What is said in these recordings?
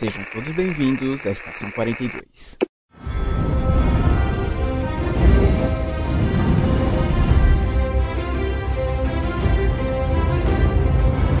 Sejam todos bem-vindos à Estação 42.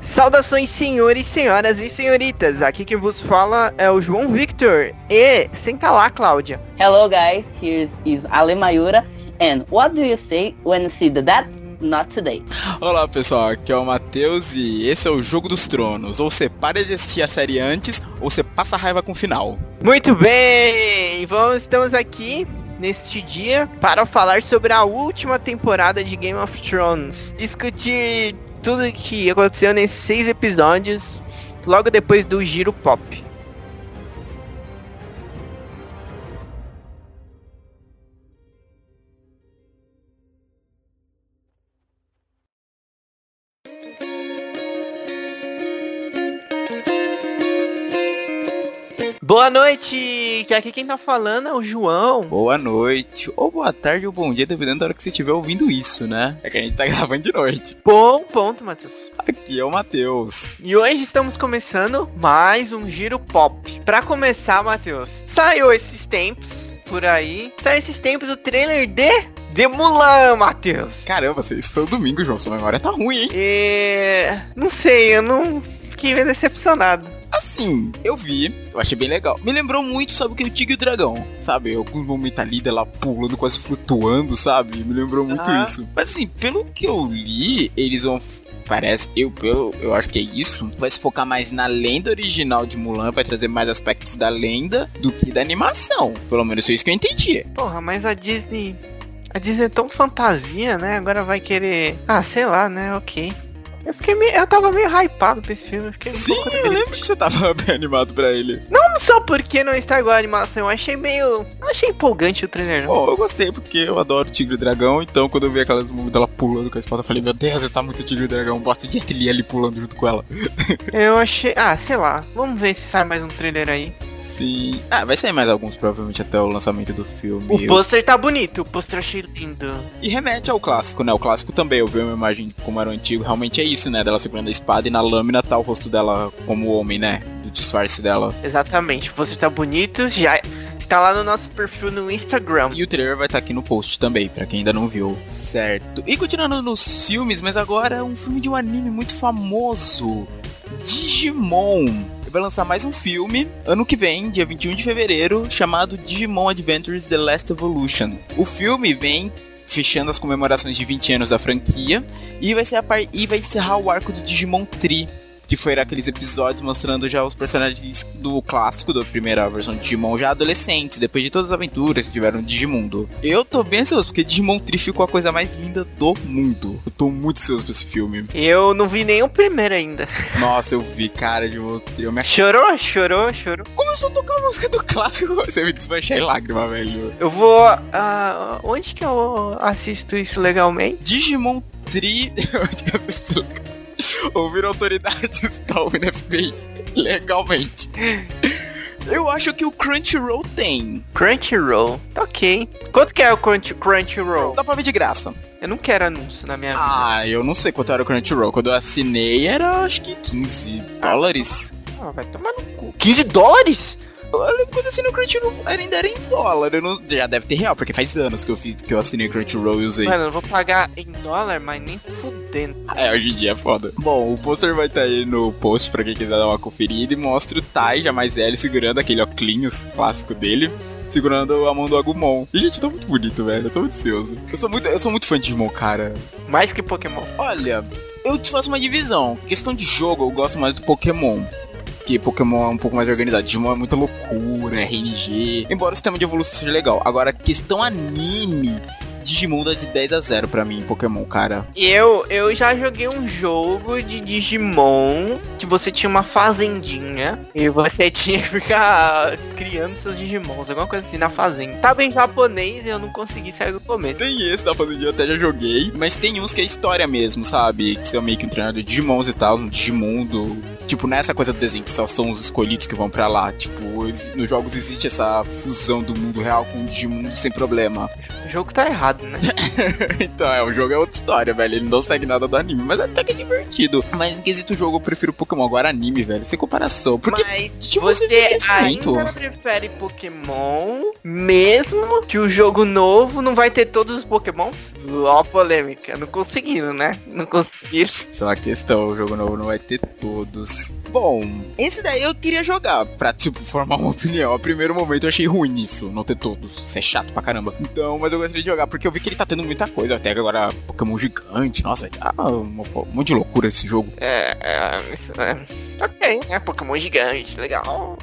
Saudações, senhores, senhoras e senhoritas. Aqui quem vos fala é o João Victor. E senta lá, Cláudia. Hello guys, here is Ale Mayura. And what do you say when you see the dead? Not today. Olá pessoal, aqui é o Matheus e esse é o Jogo dos Tronos. Ou você para de assistir a série antes, ou você passa raiva com o final. Muito bem! Vamos, estamos aqui neste dia para falar sobre a última temporada de Game of Thrones. Discutir tudo que aconteceu nesses seis episódios, logo depois do giro pop. Boa noite! Que aqui quem tá falando é o João. Boa noite, ou boa tarde ou bom dia, dependendo da hora que você estiver ouvindo isso, né? É que a gente tá gravando de noite. Bom ponto, Matheus. Aqui é o Matheus. E hoje estamos começando mais um giro pop. Pra começar, Matheus, saiu esses tempos por aí. Saiu esses tempos o trailer de de Mulan, Matheus. Caramba, isso foi o domingo, João. Sua memória tá ruim, hein? É... Não sei, eu não fiquei meio decepcionado. Assim, eu vi, eu achei bem legal. Me lembrou muito, sabe o que? O Tigre e o Dragão, sabe? Alguns momentos ali dela pulando, quase flutuando, sabe? Me lembrou muito Ah. isso. Mas assim, pelo que eu li, eles vão. Parece, eu, pelo, eu acho que é isso. Vai se focar mais na lenda original de Mulan, vai trazer mais aspectos da lenda do que da animação. Pelo menos foi isso que eu entendi. Porra, mas a Disney. A Disney é tão fantasia, né? Agora vai querer. Ah, sei lá, né? Ok. Eu fiquei meio. Eu tava meio hypado pra esse filme. Eu fiquei um Sim, pouco eu lembro que você tava bem animado pra ele. Não só porque não está igual a animação, eu achei meio. Eu achei empolgante o trailer, não. Bom, eu gostei porque eu adoro Tigre e Dragão, então quando eu vi aquelas momentos dela pulando com a espada, eu falei, meu Deus, tá muito Tigre e Dragão, bota Jet Li ali pulando junto com ela. Eu achei. Ah, sei lá. Vamos ver se sai mais um trailer aí. Sim. Ah, vai sair mais alguns, provavelmente, até o lançamento do filme. O Eu- pôster tá bonito, o pôster achei lindo. E remete ao clássico, né? O clássico também, eu vi uma imagem como era o antigo, realmente é isso, né? Dela segurando a espada e na lâmina tá o rosto dela como homem, né? Do disfarce dela. Exatamente, pôster tá bonito, já está lá no nosso perfil no Instagram. E o trailer vai estar aqui no post também, pra quem ainda não viu. Certo. E continuando nos filmes, mas agora um filme de um anime muito famoso: Digimon. Vai lançar mais um filme ano que vem, dia 21 de fevereiro, chamado Digimon Adventures The Last Evolution. O filme vem fechando as comemorações de 20 anos da franquia. E vai ser a par... e vai encerrar o arco do Digimon Tree, que foi aqueles episódios mostrando já os personagens do clássico, da primeira versão de Digimon, já adolescentes, depois de todas as aventuras que tiveram no Digimundo. Eu tô bem ansioso, porque Digimon Tree ficou a coisa mais linda do mundo. Eu tô muito ansioso pra esse filme. Eu não vi nem o primeiro ainda. Nossa, eu vi, cara, Digimon Tree. Eu me... Chorou, chorou, chorou. Começou a tocar a música do clássico, você me desmanchar em lágrima, velho. Eu vou. ah, onde que eu assisto isso legalmente? Digimon Tree. Onde que eu assisto? Ouvir autoridades, ouvindo FBI legalmente. Eu acho que o Crunchyroll tem. Crunchyroll. Ok. Quanto que é o Crunch, Crunchyroll? Dá pra ver de graça. Eu não quero anúncio na minha vida. Ah, eu não sei quanto era o Crunchyroll. Quando eu assinei era acho que 15 dólares. Ah, vai tomar no cu. 15 dólares? Eu lembro quando eu assinei o Crunchyroll ainda era em dólar. Eu não, já deve ter real, porque faz anos que eu fiz que eu assinei o Crunchyroll e usei. Mano, eu vou pagar em dólar, mas nem fudendo. É, hoje em dia é foda. Bom, o pôster vai estar aí no post pra quem quiser dar uma conferida e mostra o Tai, já mais velho, segurando aquele óculos clássico dele. Segurando a mão do Agumon. E, gente, tá muito bonito, velho. Eu tô muito ansioso. Eu sou muito, eu sou muito fã de Digimon, cara. Mais que Pokémon. Olha, eu te faço uma divisão. Questão de jogo, eu gosto mais do Pokémon. Porque Pokémon é um pouco mais organizado. Digimon é muita loucura, RNG. Embora o sistema de evolução seja legal. Agora, questão anime. Digimon dá de 10 a 0 pra mim em Pokémon, cara. Eu, eu já joguei um jogo de Digimon que você tinha uma fazendinha e você tinha que ficar criando seus Digimons, alguma coisa assim na fazenda. Tava em japonês e eu não consegui sair do começo. Tem esse da fazendinha, eu até já joguei. Mas tem uns que é história mesmo, sabe? Que você é meio que um treinador de Digimons e tal, no Digimundo. Tipo, nessa coisa do desenho, que só são os escolhidos que vão pra lá. Tipo, nos jogos existe essa fusão do mundo real com o Digimundo sem problema. O jogo tá errado, né? então, é, o jogo é outra história, velho. Ele não segue nada do anime, mas até que é divertido. Mas em quesito jogo, eu prefiro Pokémon agora anime, velho. Sem comparação. Porque Mas tipo, você, você ainda prefere Pokémon, mesmo que o jogo novo não vai ter todos os Pokémons? Ó, polêmica. Não conseguiram, né? Não conseguiram. Isso é uma questão, o jogo novo não vai ter todos. Bom, esse daí eu queria jogar pra, tipo, formar uma opinião. A primeiro momento eu achei ruim isso, não ter todos. Isso é chato pra caramba. Então, mas eu gostaria de jogar porque eu vi que ele tá tendo muita coisa. Até agora, Pokémon gigante. Nossa, tá uma- um monte de loucura esse jogo. É, é, isso é. Ok, é Pokémon gigante, legal.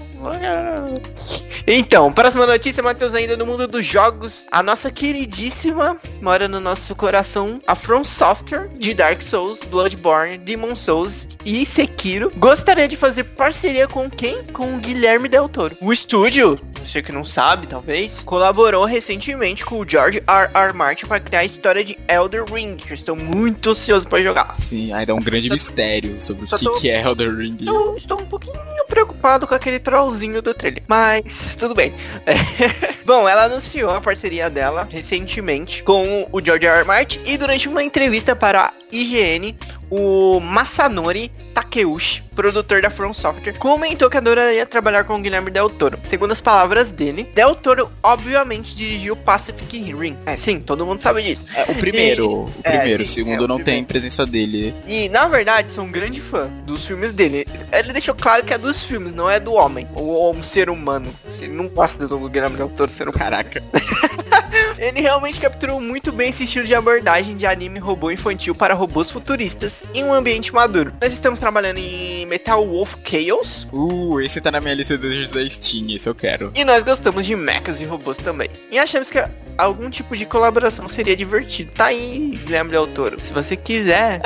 Então, próxima notícia, Matheus, ainda no mundo dos jogos, a nossa queridíssima mora no nosso coração, a From Software de Dark Souls, Bloodborne, Demon Souls e Sekiro gostaria de fazer parceria com quem? Com o Guilherme Del Toro. O estúdio, você que não sabe, talvez, colaborou recentemente com o George R. R. Martin para criar a história de Elder Ring, que eu estou muito ansioso para jogar. Sim, ainda é um grande mistério sobre o que, tô- que é Elder Ring. Eu estou um pouquinho preocupado com aquele trollzinho do trailer. Mas tudo bem. É. Bom, ela anunciou a parceria dela recentemente com o George R. R. Martin e durante uma entrevista para a IGN, o Masanori Takeuchi, produtor da From Software, comentou que adoraria trabalhar com o Guilherme Del Toro. Segundo as palavras dele, Del Toro obviamente dirigiu Pacific Rim. É, sim, todo mundo sabe disso. É, o primeiro, o É, primeiro, sim, o segundo é, o não tem primeiro. presença dele. E, na verdade, sou um grande fã dos filmes dele. Ele deixou claro que é dos filmes, não é do homem. Ou, ou um ser humano. Se ele não gosta do Guilherme Del Toro ser humano. Caraca. Ele realmente capturou muito bem esse estilo de abordagem de anime robô infantil para robôs futuristas em um ambiente maduro. Nós estamos trabalhando em Metal Wolf Chaos. Uh, esse tá na minha lista desejos da Steam, esse eu quero. E nós gostamos de mechas e robôs também. E achamos que algum tipo de colaboração seria divertido. Tá aí, Guilherme Del Toro. Se você quiser.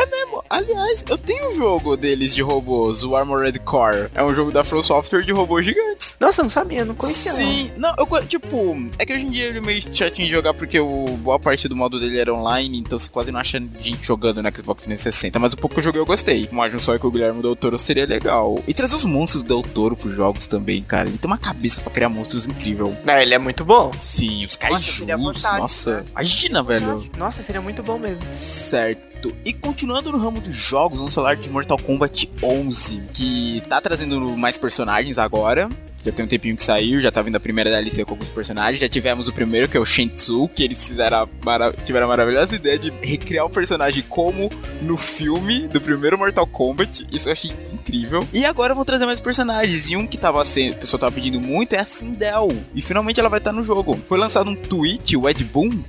Aliás, eu tenho um jogo deles de robôs, o Armored Core. É um jogo da From Software de robôs gigantes. Nossa, eu não sabia, não conhecia. não. Sim, não, eu co- tipo, é que hoje em dia ele é meio chatinho de jogar porque o, boa parte do modo dele era online, então você quase não acha gente jogando no Xbox 360, mas o pouco que eu joguei eu gostei. Uma junção com o Guilherme Del Toro seria legal. E trazer os monstros do Del Toro pros jogos também, cara. Ele tem uma cabeça pra criar monstros incrível. Não, ele é muito bom. Sim, os Nossa, kaijus, vontade, nossa. né? Imagina, velho. Nossa, seria muito bom mesmo. Certo. E continuando no ramo dos jogos, vamos falar de Mortal Kombat 11, que tá trazendo mais personagens agora. Já tem um tempinho que saiu, já tá vindo a primeira DLC com alguns personagens. Já tivemos o primeiro, que é o Shentsu, que eles fizeram mara- tiveram a maravilhosa ideia de recriar o personagem como no filme do primeiro Mortal Kombat. Isso eu achei incrível. E agora vão trazer mais personagens. E um que tava sendo, o pessoal tava pedindo muito é a Sindel. E finalmente ela vai estar no jogo. Foi lançado um tweet, o Ed Boon,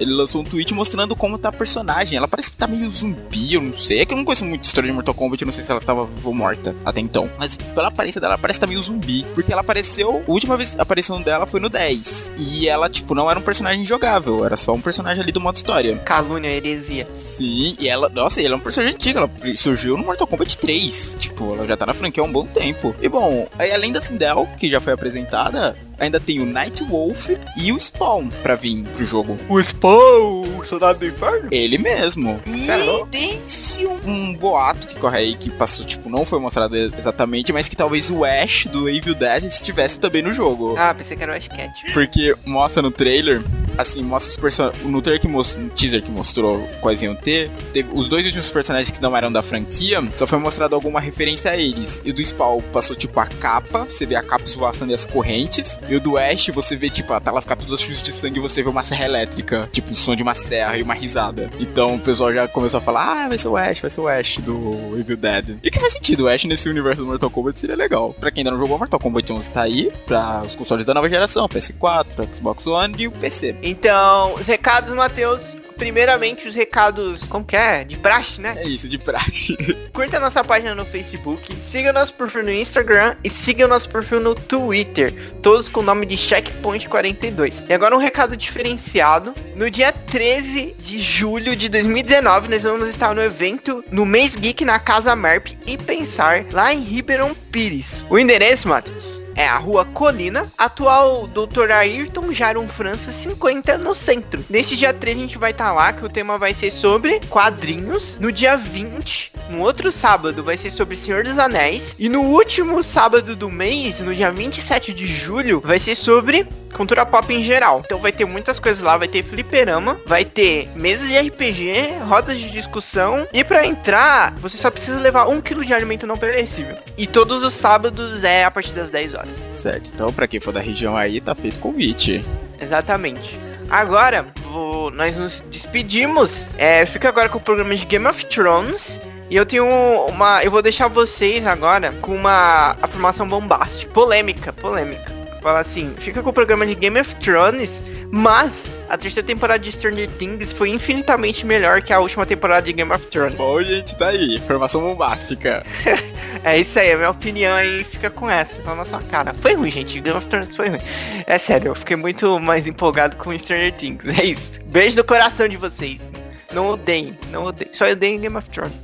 ele lançou um tweet mostrando como tá a personagem. Ela parece que tá meio zumbi, eu não sei. É que eu não conheço muito a história de Mortal Kombat, eu não sei se ela tava viva ou morta até então. Mas pela aparência dela, ela parece que tá meio zumbi. Porque ela apareceu. A última vez a aparição dela foi no 10. E ela, tipo, não era um personagem jogável. Era só um personagem ali do modo história. Calúnia, heresia. Sim, e ela. Nossa, ela é um personagem antigo. Ela surgiu no Mortal Kombat 3. Tipo, ela já tá na franquia há um bom tempo. E bom, aí além da Sindel, que já foi apresentada. Ainda tem o Night Wolf e o Spawn pra vir pro jogo. O Spawn, o soldado do inferno? Ele mesmo. E tem-se um, um boato que corre aí que passou, tipo, não foi mostrado exatamente, mas que talvez o Ash do Evil Dead estivesse também no jogo. Ah, pensei que era o Ash Cat. Porque mostra no trailer, assim, mostra os personagens. No trailer que mostrou, no teaser que mostrou quais iam ter, teve os dois últimos personagens que não eram da franquia, só foi mostrado alguma referência a eles. E o do Spawn passou, tipo, a capa, você vê a capa esvoaçando e as correntes. E o do Ash, você vê, tipo, a tela ficar toda suja de sangue e você vê uma serra elétrica, tipo, o som de uma serra e uma risada. Então o pessoal já começou a falar: ah, vai ser o Ash, vai ser o Ash do Evil Dead. E que faz sentido, o Ash nesse universo do Mortal Kombat seria legal. Pra quem ainda não jogou, Mortal Kombat 11 tá aí, pra os consoles da nova geração, PS4, Xbox One e o PC. Então, os recados, Matheus. Primeiramente, os recados, como que é? De praxe, né? É isso, de praxe. Curta nossa página no Facebook, siga nosso perfil no Instagram e siga nosso perfil no Twitter, todos com o nome de Checkpoint42. E agora um recado diferenciado. No dia 13 de julho de 2019, nós vamos estar no evento no Mês Geek na Casa Merp e Pensar, lá em Ribeirão Pires. O endereço, Matheus, é a Rua Colina, atual Dr. Ayrton Jaron França 50 no centro. Nesse dia 3 a gente vai estar tá lá, que o tema vai ser sobre quadrinhos. No dia 20, no outro sábado, vai ser sobre Senhor dos Anéis. E no último sábado do mês, no dia 27 de julho, vai ser sobre cultura pop em geral. Então vai ter muitas coisas lá, vai ter fliperama, vai ter mesas de RPG, rodas de discussão. E para entrar, você só precisa levar um quilo de alimento não perecível. E todos os sábados é a partir das 10 horas. Certo, então para quem for da região aí, tá feito convite. Exatamente. Agora, vou, nós nos despedimos. É, fica agora com o programa de Game of Thrones. E eu tenho uma. Eu vou deixar vocês agora com uma afirmação bombástica. Polêmica, polêmica. Fala assim, fica com o programa de Game of Thrones, mas a terceira temporada de Stranger Things foi infinitamente melhor que a última temporada de Game of Thrones. Bom, gente, tá aí. Informação bombástica. é isso aí, a minha opinião aí fica com essa, tá na sua cara. Foi ruim, gente. Game of Thrones foi ruim. É sério, eu fiquei muito mais empolgado com Stranger Things. É isso. Beijo no coração de vocês. Não odeiem, não odeiem. Só odeiem Game of Thrones.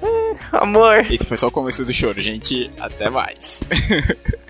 Uh, amor. Esse foi só o começo do choro, gente. Até mais.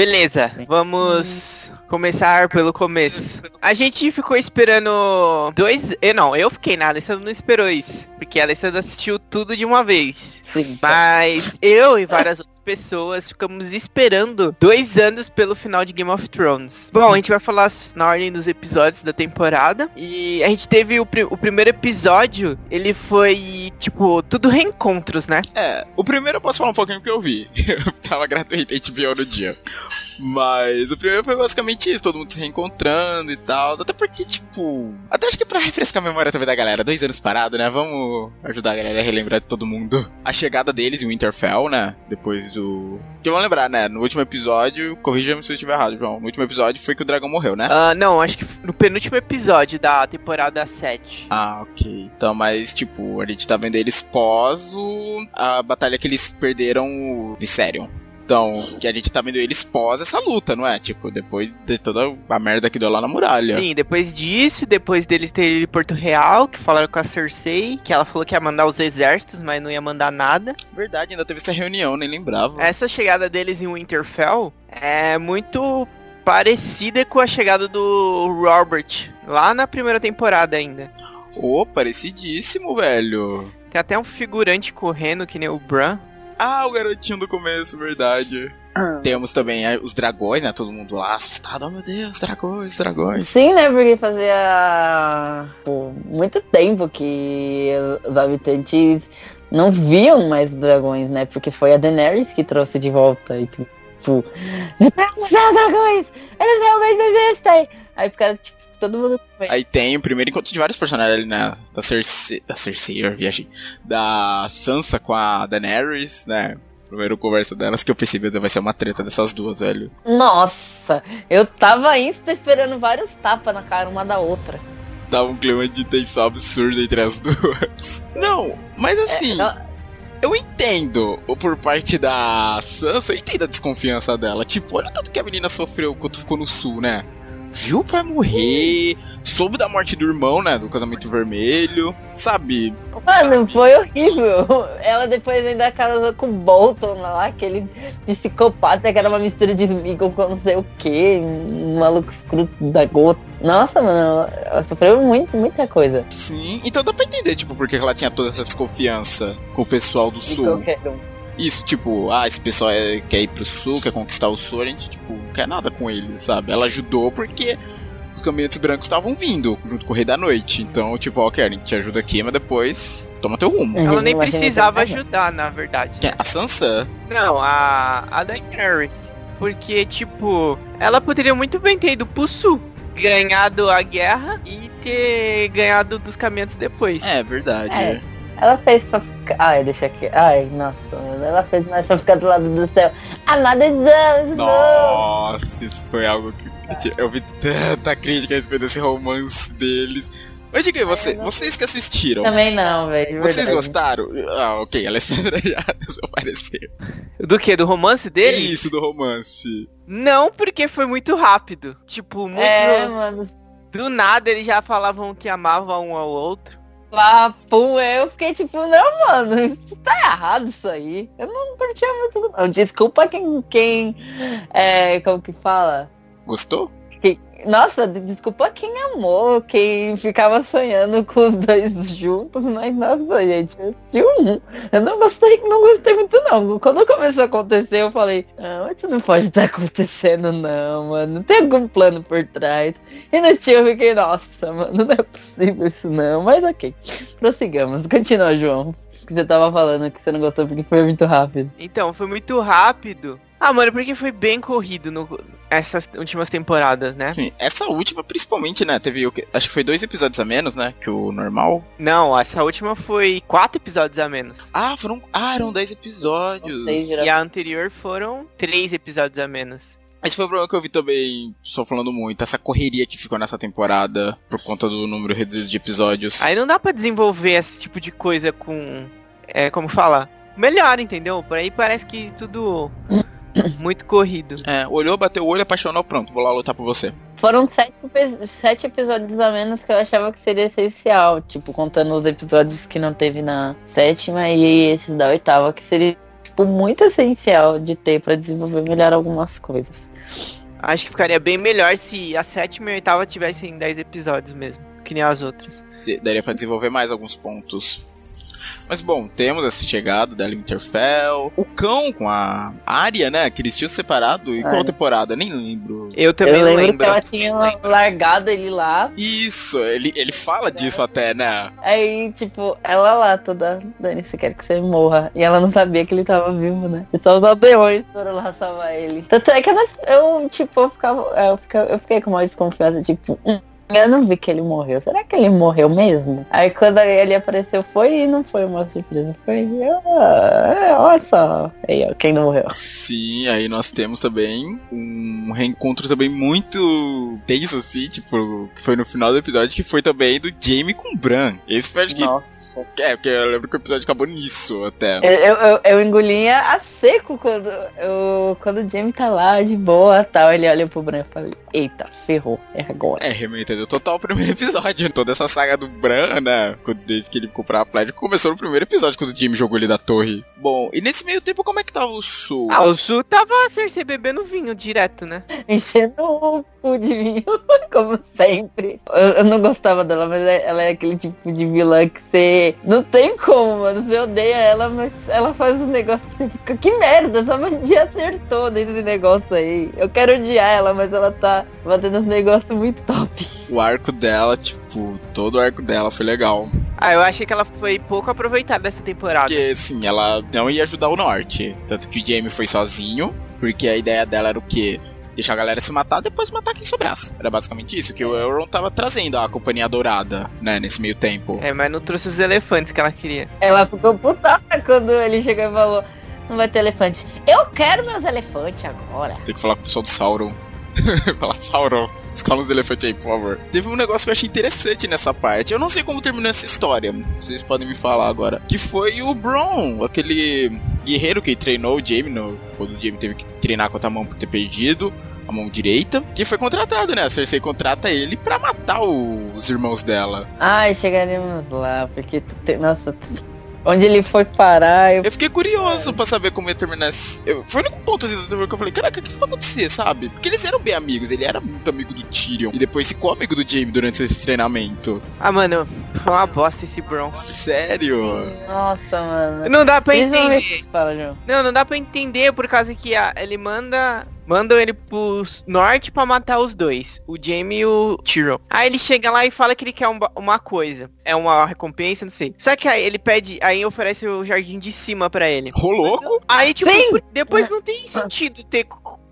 Beleza, vamos começar pelo começo. A gente ficou esperando dois. Eu não, eu fiquei nada, a Alessandra não esperou isso. Porque a Alessandra assistiu tudo de uma vez. Sim. Mas eu e várias outras pessoas ficamos esperando dois anos pelo final de Game of Thrones. Bom, a gente vai falar na ordem dos episódios da temporada. E a gente teve o, pr o primeiro episódio, ele foi, tipo, tudo reencontros, né? É, o primeiro eu posso falar um pouquinho que eu vi. eu tava gratuito HBO no dia. Mas o primeiro foi basicamente isso, todo mundo se reencontrando e tal. Até porque, tipo. Até acho que pra refrescar a memória também da galera, dois anos parado, né? Vamos ajudar a galera a relembrar de todo mundo. A chegada deles em Winterfell, né? Depois do. Que vão lembrar, né? No último episódio, corrija-me se eu estiver errado, João. No último episódio foi que o dragão morreu, né? Uh, não, acho que no penúltimo episódio da temporada 7. Ah, ok. Então, mas, tipo, a gente tá vendo eles pós o... a batalha que eles perderam o Viserion. Então, que a gente tá vendo eles pós essa luta, não é? Tipo, depois de toda a merda que deu lá na muralha. Sim, depois disso, depois deles terem Porto Real, que falaram com a Cersei, que ela falou que ia mandar os exércitos, mas não ia mandar nada. Verdade, ainda teve essa reunião, nem lembrava. Essa chegada deles em Winterfell é muito parecida com a chegada do Robert, lá na primeira temporada ainda. Ô, oh, parecidíssimo, velho. Tem até um figurante correndo, que nem o Bran. Ah, o garotinho do começo, verdade. Ah. Temos também é, os dragões, né? Todo mundo lá assustado. Oh meu Deus, dragões, dragões. Sim, né? Porque fazia pô, muito tempo que os habitantes não viam mais dragões, né? Porque foi a Daenerys que trouxe de volta e tipo, dragões! Eles realmente existem! Aí ficaram tipo todo mundo Aí tem o primeiro encontro de vários personagens ali, né? Da Cersei, da Cersei, eu viajei. Da Sansa com a Daenerys, né? Primeiro conversa delas que eu percebi que vai ser uma treta dessas duas, velho. Nossa, eu tava insta esperando vários tapas na cara uma da outra. Tava um clima de tensão absurdo entre as duas. Não, mas assim. É, eu entendo por parte da Sansa, eu entendo a desconfiança dela. Tipo, olha o tanto que a menina sofreu quando ficou no sul, né? Viu o pai morrer, soube da morte do irmão, né? Do casamento vermelho, sabe? Mano, foi horrível. Ela depois ainda casou com o Bolton lá, aquele psicopata que era uma mistura de Smeagol com não sei o que, um maluco escroto da gota. Nossa, mano, ela sofreu muito, muita coisa. Sim, então dá pra entender, tipo, porque ela tinha toda essa desconfiança com o pessoal do e sul. Qualquer um. Isso, tipo, ah, esse pessoal é, quer ir pro sul, quer conquistar o sul, a gente, tipo, não quer nada com ele, sabe? Ela ajudou porque os caminhantes brancos estavam vindo junto com o Rei da Noite. Então, tipo, ok, a gente te ajuda aqui, mas depois toma teu rumo. Ela nem precisava ajudar, na verdade. A Sansa? Não, a, a Daenerys. Porque, tipo, ela poderia muito bem ter ido pro sul, ganhado a guerra e ter ganhado dos caminhantes depois. É, verdade. É. Ela fez pra ficar. Ai, deixa aqui. Ai, nossa, ela fez mais pra ficar do lado do céu. Amada Jones! Nossa, isso foi algo que. Eu vi tanta crítica a respeito desse romance deles. Mas diga aí, você, vocês que assistiram, Também não, velho. vocês verdade. gostaram? Ah, ok, Alessandra já deu seu parecer. Do que? Do romance dele? Isso do romance. Não, porque foi muito rápido. Tipo, muito. É, mano. Do nada eles já falavam que amavam um ao outro. Papo, eu fiquei tipo, não, mano, tá errado isso aí. Eu não curtia muito. Desculpa quem, quem, é, como que fala? Gostou? Nossa, de- desculpa quem amou, quem ficava sonhando com os dois juntos, mas nossa, gente, assisti um. Eu não gostei, não gostei muito não. Quando começou a acontecer, eu falei, ah, mas isso não pode estar acontecendo não, mano. Tem algum plano por trás. E no tio eu fiquei, nossa, mano, não é possível isso não. Mas ok. Prossigamos. Continua, João. Que você tava falando que você não gostou porque foi muito rápido. Então, foi muito rápido. Ah, mano, porque foi bem corrido no, essas últimas temporadas, né? Sim, essa última principalmente, né? Teve o que? Acho que foi dois episódios a menos, né? Que o normal. Não, essa última foi quatro episódios a menos. Ah, foram. Ah, eram dez episódios. Seis, E a anterior foram três episódios a menos. Esse foi o problema que eu vi também, só falando muito, essa correria que ficou nessa temporada por conta do número reduzido de episódios. Aí não dá pra desenvolver esse tipo de coisa com. É, como fala? Melhor, entendeu? Por aí parece que tudo muito corrido. É, olhou, bateu o olho, apaixonou, pronto, vou lá lutar por você. Foram sete, sete episódios a menos que eu achava que seria essencial. Tipo, contando os episódios que não teve na sétima e esses da oitava, que seria, tipo, muito essencial de ter pra desenvolver melhor algumas coisas. Acho que ficaria bem melhor se a sétima e a oitava tivessem 10 episódios mesmo, que nem as outras. Se- Daria pra desenvolver mais alguns pontos. Mas bom, temos essa chegada da Winterfell. O cão com a Arya, né? Que eles tinham separado. E qual Arya. temporada? Nem lembro. Eu também eu lembro, lembro. que ela tinha largado ele lá. Isso, ele, ele fala disso até, né? Aí, tipo, ela lá toda, Dani, você quer que você morra. E ela não sabia que ele tava vivo, né? E só os aldeões foram lá salvar ele. Tanto é que eu, tipo, eu ficava. Eu fiquei, eu fiquei com uma desconfiança, tipo, hum, eu não vi que ele morreu. Será que ele morreu mesmo? Aí quando ele apareceu foi e não foi uma surpresa. Foi. ah, olha só. Aí, ó, quem não morreu. Sim, aí nós temos também um reencontro também muito tenso, assim, tipo, que foi no final do episódio, que foi também do Jamie com o Bran. Esse foi acho que. Nossa. É, porque eu lembro que o episódio acabou nisso até. Eu, eu, eu, eu engolia a seco quando, eu, quando o Jamie tá lá de boa tal. Ele olha pro Bran e fala, eita, ferrou, é agora. É, realmente, entendeu? Total o primeiro episódio. Toda essa saga do Bran, né? quando- Desde que ele comprou a Pledge, começou no primeiro episódio, quando o Jamie jogou ele da torre. Bom, e nesse meio tempo, como é que tava o Sul? Ah, o Sul tava a Cersei bebendo vinho direto, né? Enchendo o cu de vinho, como sempre. Eu, eu não gostava dela, mas é- ela é aquele tipo de vilã que você. Não tem como, mano. Você odeia ela, mas ela faz um negócio que você fica. Que merda, essa bandia acertou nesse negócio aí. Eu quero odiar ela, mas ela tá fazendo uns negócios muito top. O arco dela, tipo, todo o arco dela foi legal. Ah, eu achei que ela foi pouco aproveitada essa temporada. Porque, assim, ela não ia ajudar o norte. Tanto que o Jamie foi sozinho, porque a ideia dela era o quê? Deixar a galera se matar, depois matar quem sobrasse. Era basicamente isso que o Euron tava trazendo a Companhia Dourada, né, nesse meio tempo. É, mas não trouxe os elefantes que ela queria. Ela ficou puta quando ele chegou e falou. Não vai ter elefante. Eu quero meus elefantes agora. Tem que falar com o pessoal do Sauron. Falar, Sauron, escola os elefantes aí, por favor. Teve um negócio que eu achei interessante nessa parte. Eu não sei como terminou essa história. Vocês podem me falar agora. Que foi o Bron, aquele guerreiro que treinou o Jaime no, quando o Jaime teve que treinar com a outra mão por ter perdido a mão direita. Que foi contratado, né? A Cersei contrata ele pra matar o- os irmãos dela. Ai, chegaremos lá, porque tem, nossa, onde ele foi parar, eu Eu fiquei curioso pra saber como ia terminar esse... eu- Foi o único ponto assim, que eu falei, caraca, o que vai acontecer, sabe? Porque eles eram bem amigos, ele era muito amigo do Tyrion. E depois ficou amigo do Jaime durante esse treinamento. Ah, mano, foi uma bosta esse Bron. Sério? Nossa, mano. Não dá pra entender. Não, não dá pra entender por causa que a- ele manda. Mandam ele pro norte pra matar os dois, o Jaime e o Tyrion. Aí ele chega lá e fala que ele quer um uma coisa. É uma recompensa, não sei. Só que aí ele pede, aí oferece o jardim de cima pra ele. Ô, louco? Aí, tipo, Sim. depois não tem sentido ter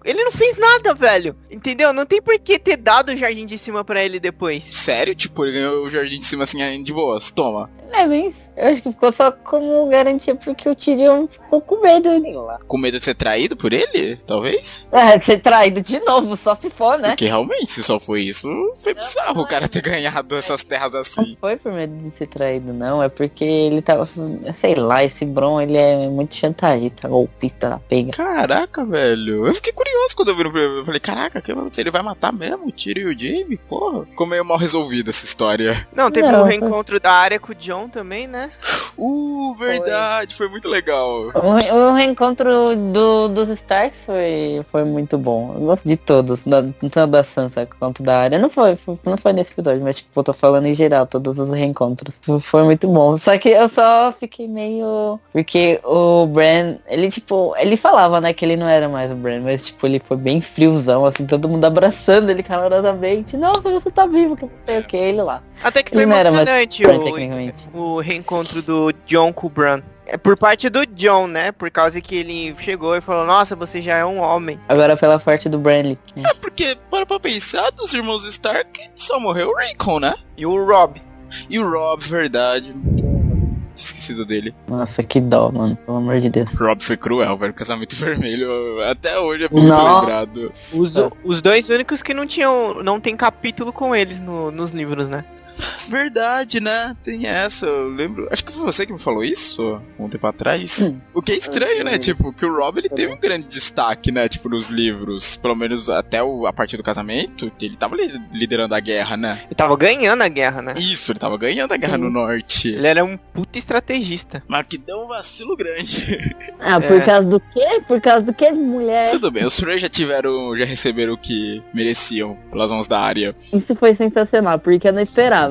ele não fez nada, velho. Entendeu? Não tem por que ter dado o jardim de cima pra ele depois. Sério? Tipo, ele ganhou o jardim de cima assim, de boas. Toma. É, mas eu acho que ficou só como garantia porque o Tyrion ficou com medo dele lá. Com medo de ser traído por ele? Talvez? É, ser traído de novo, só se for, né? Porque realmente, se só foi isso, foi bizarro o cara ter ganhado essas terras Não assim. foi por medo de ser traído, não. É porque ele tava. Sei lá, esse Bron, ele é muito chantagista, golpista da pega. Caraca, velho. Eu fiquei curioso quando eu vi no primeiro. Eu falei, caraca, que- ele vai matar mesmo o Tyrion e o Jaime? Porra. Ficou meio mal resolvida essa história. Não, teve Não, o foi- reencontro da área com o John também, né? Uh, verdade. Foi, muito legal. O, re- o reencontro do, dos Starks foi, foi muito bom. Eu gosto de todos, da- tanto da Sansa quanto da área. Não foi, foi- não foi nesse episódio, mas tipo, eu tô falando em geral, todos os reencontros. Foi- Foi muito bom. Só que eu só fiquei meio. Porque o Bran, ele tipo, ele falava, né, que ele não era mais o Bran, mas tipo, ele foi bem friozão, assim, todo mundo abraçando ele calorosamente. Nossa, você tá vivo, que não sei o que, ele lá. Até que foi Ele não era mais o, tecnicamente. o reencontro do John com o Bran. É por parte do John, né? Por causa que ele chegou e falou, nossa, você já é um homem. Agora pela parte do Branley. É porque, para pra pensar, dos irmãos Stark, só morreu o Rickon, né? E o Rob. E o Rob, verdade. Esquecido dele. Nossa, que dó, mano, pelo amor de Deus. Rob foi cruel, velho. Casamento vermelho até hoje é muito Nossa. lembrado. Os, os dois únicos que não tinham. não tem capítulo com eles no- nos livros, né? Verdade, né? Tem essa. Eu lembro. Acho que foi você que me falou isso um tempo atrás. Hum. O que é estranho, né? Tipo, que o Rob ele teve um grande destaque, né? Tipo, nos livros. Pelo menos até o, a partir do casamento. que Ele tava li- liderando a guerra, né? Ele tava ganhando a guerra, né? Isso, ele tava ganhando a guerra no norte. Ele era um puta estrategista. Mas que deu um vacilo grande. Ah, por É. causa do quê? Por causa do quê, mulher? Tudo bem, os Frey já tiveram. Já receberam o que mereciam pelas mãos da área. Isso foi sensacional, porque eu não esperava.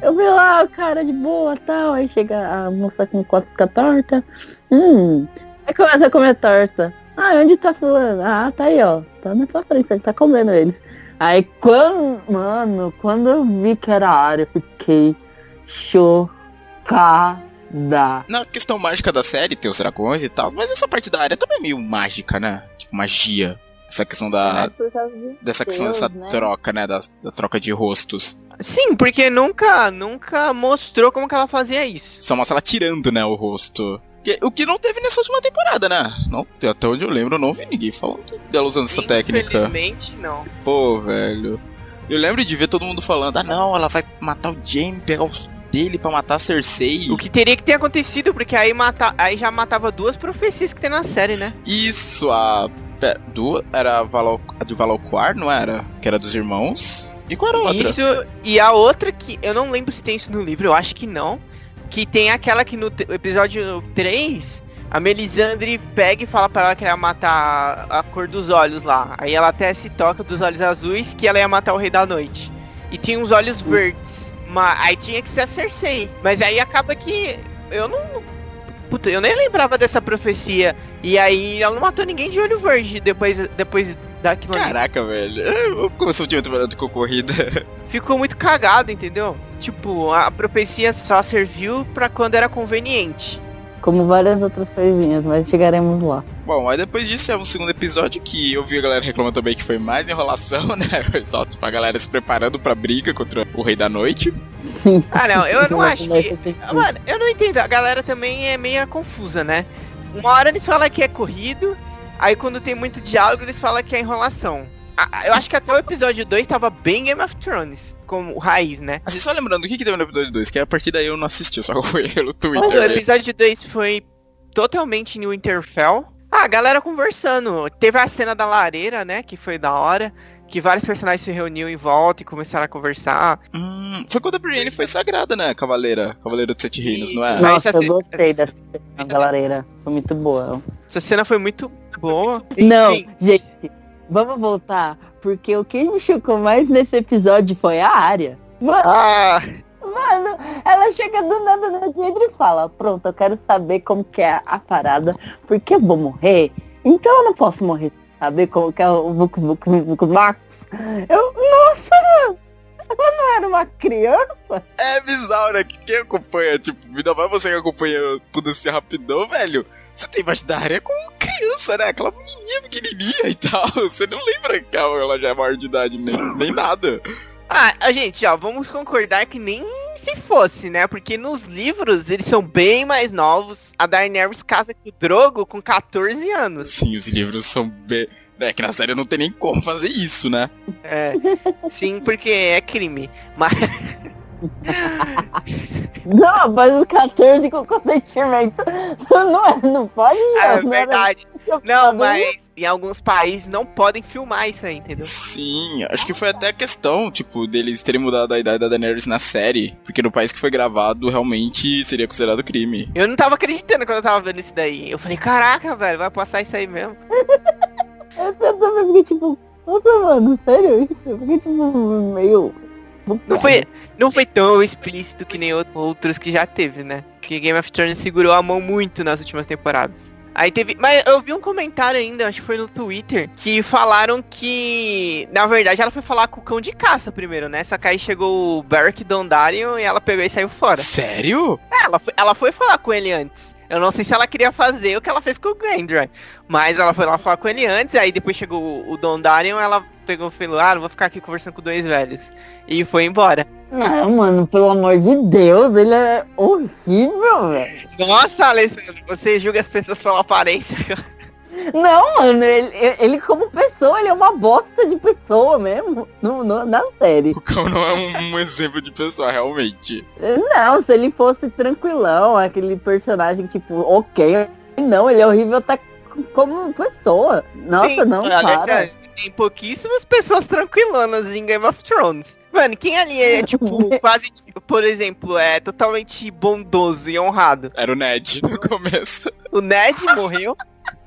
Eu vi lá o cara de boa tal, aí chega a moça com quatro fica torta. Hum. Aí começa a comer torta. Ah, onde tá fulano? Ah, tá aí, ó. Tá na sua frente, ele tá comendo eles. Aí quando. Mano, quando eu vi que era a área, eu fiquei chocada. Na questão mágica da série, tem os dragões e tal, mas essa parte da área também é meio mágica, né? Tipo, magia. Essa questão da. É por causa de Dessa questão Deus, dessa né? troca, né? Da, da troca de rostos. Sim, porque nunca, nunca mostrou como que ela fazia isso. Só mostra ela tirando, né, o rosto. Que- o que não teve nessa última temporada, né? Não, até onde eu lembro, eu não vi ninguém falando dela usando essa técnica. Infelizmente, não. Pô, velho. Eu lembro de ver todo mundo falando, ah não, ela vai matar o Jaime, pegar os dele pra matar a Cersei. O que teria que ter acontecido, porque aí, mata, aí já matava duas profecias que tem na série, né? Isso, a. Pera, duas. Era a, a de Valauquar, não era? Que era dos irmãos. E qual era a outra? Isso, e a outra que eu não lembro se tem isso no livro, eu acho que não. Que tem aquela que no episódio 3, a Melisandre pega e fala pra ela que ela ia matar a, a cor dos olhos lá. Aí ela até se toca dos olhos azuis que ela ia matar o Rei da Noite. E tinha uns olhos verdes. Mas aí tinha que ser a Cersei. Mas aí acaba que eu não. Puta, eu nem lembrava dessa profecia. E aí ela não matou ninguém de olho verde depois, depois daquilo ali. Caraca, velho. Eu comecei o time de concorrida. ficou muito cagado, entendeu? Tipo, a profecia só serviu pra quando era conveniente. Como várias outras coisinhas, mas chegaremos lá. Bom, aí depois disso é um segundo episódio que eu vi a galera reclamando também que foi mais enrolação, né? Só tipo, a galera se preparando pra briga contra o Rei da Noite. Sim. Ah, não, eu não acho que. Mano, eu não entendo. A galera também é meio confusa, né? Uma hora eles falam que é corrido, aí quando tem muito diálogo eles falam que é enrolação. Eu acho que até o episódio 2 tava bem Game of Thrones, como raiz, né? Assim, só lembrando, o que, que teve no episódio 2? Que a partir daí eu não assisti, eu só fui pelo O Twitter. né? episódio 2 foi totalmente em Winterfell. Ah, a galera conversando. Teve a cena da lareira, né? Que foi da hora. Que vários personagens se reuniam em volta e começaram a conversar. Hum, foi quando a Brienne foi sagrada, né? Cavaleira. Cavaleira dos Sete Reinos, não é? Nossa, eu gostei essa- dessa cena, galera. Foi muito boa. Essa cena foi muito boa. Não, gente, vamos voltar. Porque o que me chocou mais nesse episódio foi a área. Mano, Ah, mano, ela chega do nada na Diedra e fala, pronto, eu quero saber como que é a parada, porque eu vou morrer, então eu não posso morrer. Saber como que é o Vucus Vucus Vucus Vacus. Eu, nossa, ela não era uma criança? É bizarro, né? Que quem acompanha, tipo, ainda mais você que acompanha tudo esse rapidão, velho. Você tem embaixo da área com criança, né? Aquela menininha pequenininha e tal. Você não lembra que ela já é maior de idade, nem, nem nada. Ah, a gente, ó, vamos concordar que nem se fosse, né? Porque nos livros eles são bem mais novos. A Daenerys casa com o Drogo com 14 anos. Sim, os livros são bem... É que na série não tem nem como fazer isso, né? É, sim, porque é crime. Mas... Não, mas os 14 com consentimento não, é, não pode, É verdade. Não, mas em alguns países não podem filmar isso aí, entendeu? Sim, acho que foi até a questão, tipo, deles terem mudado a idade da Daenerys na série. Porque no país que foi gravado, realmente seria considerado crime. Eu não tava acreditando quando eu tava vendo isso daí. Eu falei, caraca, velho, vai passar isso aí mesmo. Eu também fiquei tipo, nossa, mano, sério isso? Eu fiquei tipo, meio. Não foi, não foi tão explícito que nem outros que já teve, né? Porque Game of Thrones segurou a mão muito nas últimas temporadas. Aí teve. Mas eu vi um comentário ainda, acho que foi no Twitter, que falaram que. Na verdade, ela foi falar com o cão de caça primeiro, né? Só que aí chegou o Beric Dondarrion e ela pegou e saiu fora. Sério? É, ela foi, ela foi falar com ele antes. Eu não sei se ela queria fazer o que ela fez com o Gendry. Mas ela foi lá falar com ele antes, aí depois chegou o, o Dondarion, ela pegou ah, não vou ficar aqui conversando com dois velhos. E foi embora. Não, mano, pelo amor de Deus, ele é horrível, velho. Nossa, Alessandro, você julga as pessoas pela aparência. Não, mano, ele, ele como pessoa, ele é uma bosta de pessoa mesmo. No, no, na série. O cão não é um, um exemplo de pessoa, realmente. Não, se ele fosse tranquilão, aquele personagem, tipo, ok. Não, ele é horrível até como pessoa. Nossa, Sim, não, para. Tem pouquíssimas pessoas tranquilonas em Game of Thrones. Mano, quem ali é, tipo, quase, por exemplo, é totalmente bondoso e honrado? Era o Ned no começo. O Ned morreu.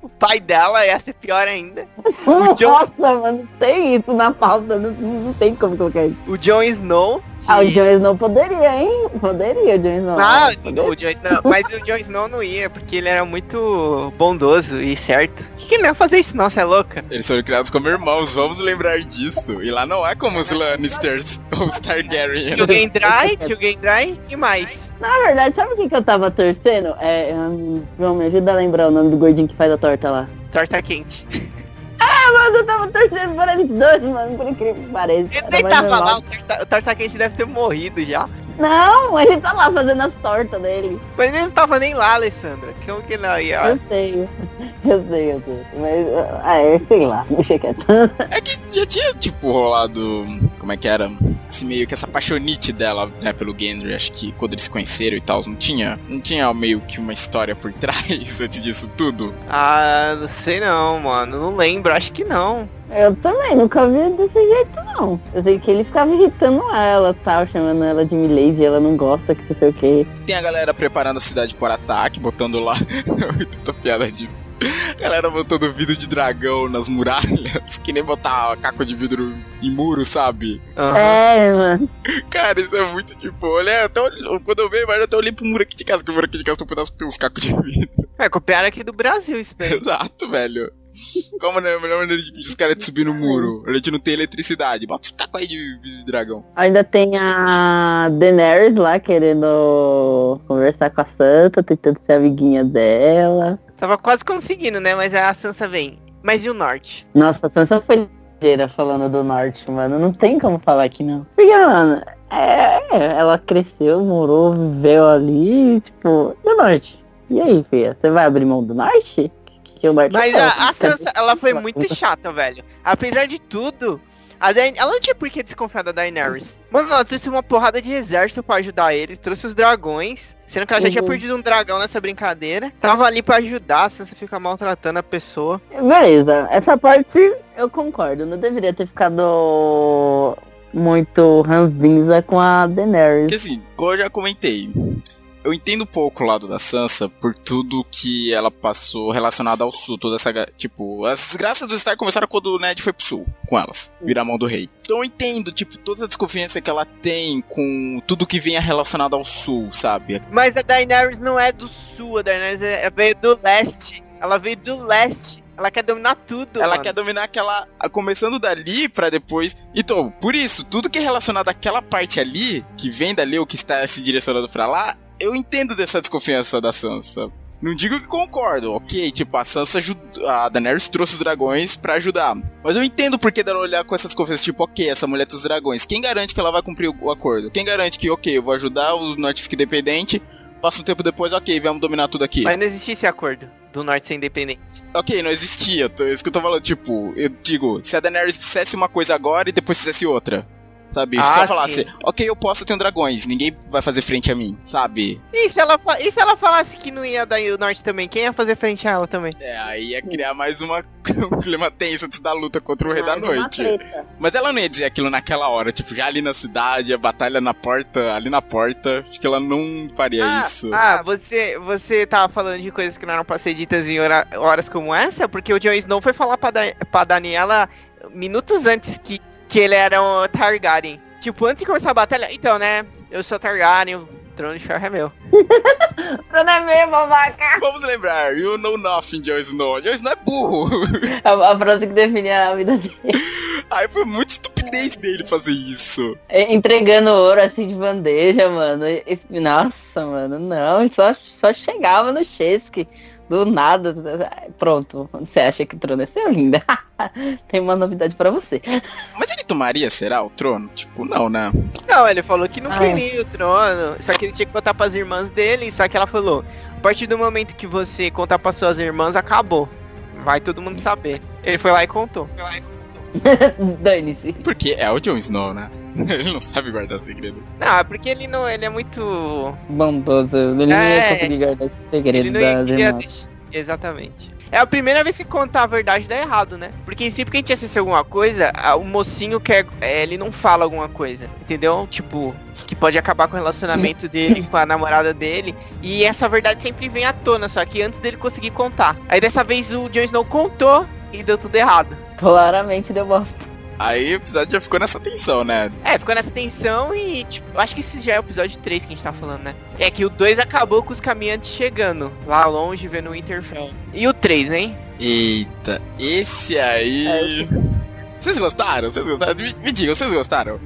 O pai dela ia ser pior ainda. O Jon, Nossa, mano, tem isso na pauta, não, não tem como colocar isso. o Jon Snow. Ah, o que- Jon Snow poderia, hein? Poderia, o Jon Snow. Ah, Poderia. o Jon Snow, mas o Jon Snow não ia, porque ele era muito bondoso e certo. O que, que ele ia fazer isso? Nossa, é louca. Eles foram criados como irmãos, vamos lembrar disso. E lá não é como os Lannisters ou os Targaryen. Tio Gendry, tio Gendry e mais. Na verdade, sabe o que, que eu tava torcendo? É, hum, João, me ajuda a lembrar o nome do gordinho que faz a torta lá. Torta quente. Mas eu tava torcendo por eles dois, mano, por incrível que pareça. Ele nem tava normal. lá, o quente deve ter morrido já. Não, ele tá lá fazendo as tortas dele. Mas ele não tava nem lá, Alessandra. Como que não ia? Eu sei, eu sei, eu sei. Mas, ah, é, sei lá, deixa quieto. É que já tinha, tipo, rolado. Como é que era? Esse meio que essa paixonite dela, né, pelo Gendry. Acho que quando eles se conheceram e tal, não tinha. Não tinha meio que uma história por trás antes disso tudo. Ah, não sei não, mano. Não lembro, acho que não. Eu também, nunca vi desse jeito, não. Eu sei que ele ficava irritando ela, tal, chamando ela de Milady, ela não gosta, que não sei o quê. Tem a galera preparando a cidade para ataque, botando lá. Tanta piada disso. A galera botando vidro de dragão nas muralhas, que nem botar caco de vidro em muro, sabe? Aham. É, mano. Cara, isso é muito tipo, olha, até quando eu vejo, eu até olhei pro muro aqui de casa, que o muro aqui de casa tem um pedaço que tem uns cacos de vidro. É, copiaram aqui do Brasil isso daí. Exato, velho. Como né, a melhor maneira de pedir os caras de subir no muro? A gente não tem eletricidade. Bota os cacos aí de de dragão. Ainda tem a Daenerys lá querendo conversar com a Santa, tentando ser amiguinha dela. Tava quase conseguindo, né? Mas a Sansa vem. Mas e o norte? Nossa, a Sansa foi ligeira falando do norte, mano. Não tem como falar que não. Porque, mano, é, ela cresceu, morou, viveu ali, tipo, do norte. E aí, filha, você vai abrir mão do norte? Que, o norte Mas é a, a outro. Sansa, ela foi muito chata, velho. Apesar de tudo, a ela não tinha por que desconfiar da Daenerys. Mano, ela trouxe uma porrada de exército pra ajudar eles, trouxe os dragões, sendo que ela já tinha Uhum. perdido um dragão nessa brincadeira. Tava ali pra ajudar, a Sansa fica maltratando a pessoa. Beleza, essa parte eu concordo. Não deveria ter ficado muito ranzinza com a Daenerys. Porque assim, como eu já comentei, eu entendo pouco o lado da Sansa por tudo que ela passou relacionado ao sul, toda essa. Tipo, as desgraças do Star começaram quando o Ned foi pro sul com elas, virar a mão do rei. Então eu entendo, tipo, toda a desconfiança que ela tem com tudo que venha relacionado ao sul, sabe? Mas a Daenerys não é do sul, a Daenerys é, veio do leste. Ela veio do leste. Ela quer dominar tudo. Ela mano. quer dominar aquela. Começando dali pra depois. Então, por isso, tudo que é relacionado àquela parte ali, que vem dali ou que está se direcionando pra lá, eu entendo dessa desconfiança da Sansa. Não digo que concordo, ok, tipo, a Sansa ajudou, a Daenerys trouxe os dragões para ajudar. Mas eu entendo por que dela olhar com essas confianças, tipo, ok, essa mulher dos dragões. Quem garante que ela vai cumprir o acordo? Quem garante que, ok, eu vou ajudar o Norte fica independente, passa um tempo depois, ok, vamos dominar tudo aqui. Mas não existia esse acordo do Norte ser independente. Ok, não existia, isso que eu tô falando, tipo, eu digo, se a Daenerys dissesse uma coisa agora e depois fizesse outra. Sabe? Ah, Só falasse, ok, eu posso, ter dragões, ninguém vai fazer frente a mim, sabe? E se ela, e se ela falasse que não ia dar o norte também? Quem ia fazer frente a ela também? É, aí ia criar mais uma, um clima tenso da luta contra o Rei da Noite. Mas ela não ia dizer aquilo naquela hora, tipo, já ali na cidade, a batalha na porta, ali na porta, acho que ela não faria ah, isso. Ah, você, você tava falando de coisas que não eram pra ser ditas em hora, horas como essa? Porque o Jon Snow foi falar pra, da, pra Daniela minutos antes que que ele era um Targaryen. Tipo, antes de começar a batalha, então, né? Eu sou Targaryen, o trono de ferro é meu. o trono é meu, babaca! Vamos lembrar, you know nothing, Jon Snow. Jon Snow é burro. a, a frase que define a vida dele. Aí foi muito estupidez dele fazer isso. Entregando ouro assim de bandeja, mano. Nossa, mano, não. Só, só chegava no Chesky do nada. Pronto, você acha que o trono é seu linda? Tem uma novidade para você. Mas ele tomaria, será, o trono? Tipo, não, né? Não, ele falou que não ah. queria o trono. Só que ele tinha que contar pras irmãs dele. Só que ela falou: a partir do momento que você contar pras suas irmãs, acabou. Vai todo mundo saber. Ele foi lá e contou. Foi lá e contou. Dane-se. Porque é o Jon Snow, né? ele não sabe guardar segredo. Não, é porque ele não. Ele é muito. Bondoso. Ele é, não ia conseguir guardar segredo ele não ia, Exatamente. É a primeira vez que contar a verdade dá errado, né? Porque em si, porque a gente assiste alguma coisa, o mocinho quer. É, ele não fala alguma coisa. Entendeu? Tipo, que pode acabar com o relacionamento dele com a namorada dele. E essa verdade sempre vem à tona, só que antes dele conseguir contar. Aí dessa vez o Jon Snow contou e deu tudo errado. Claramente deu bosta. Aí o episódio já ficou nessa tensão, né? É, ficou nessa tensão e, tipo, acho que esse já é o episódio 3 que a gente tá falando, né? É que o 2 acabou com os caminhantes chegando lá longe, vendo o Winterfell. E o 3, hein? Eita, esse aí. É, vocês gostaram? Vocês gostaram? Me, me digam, vocês gostaram?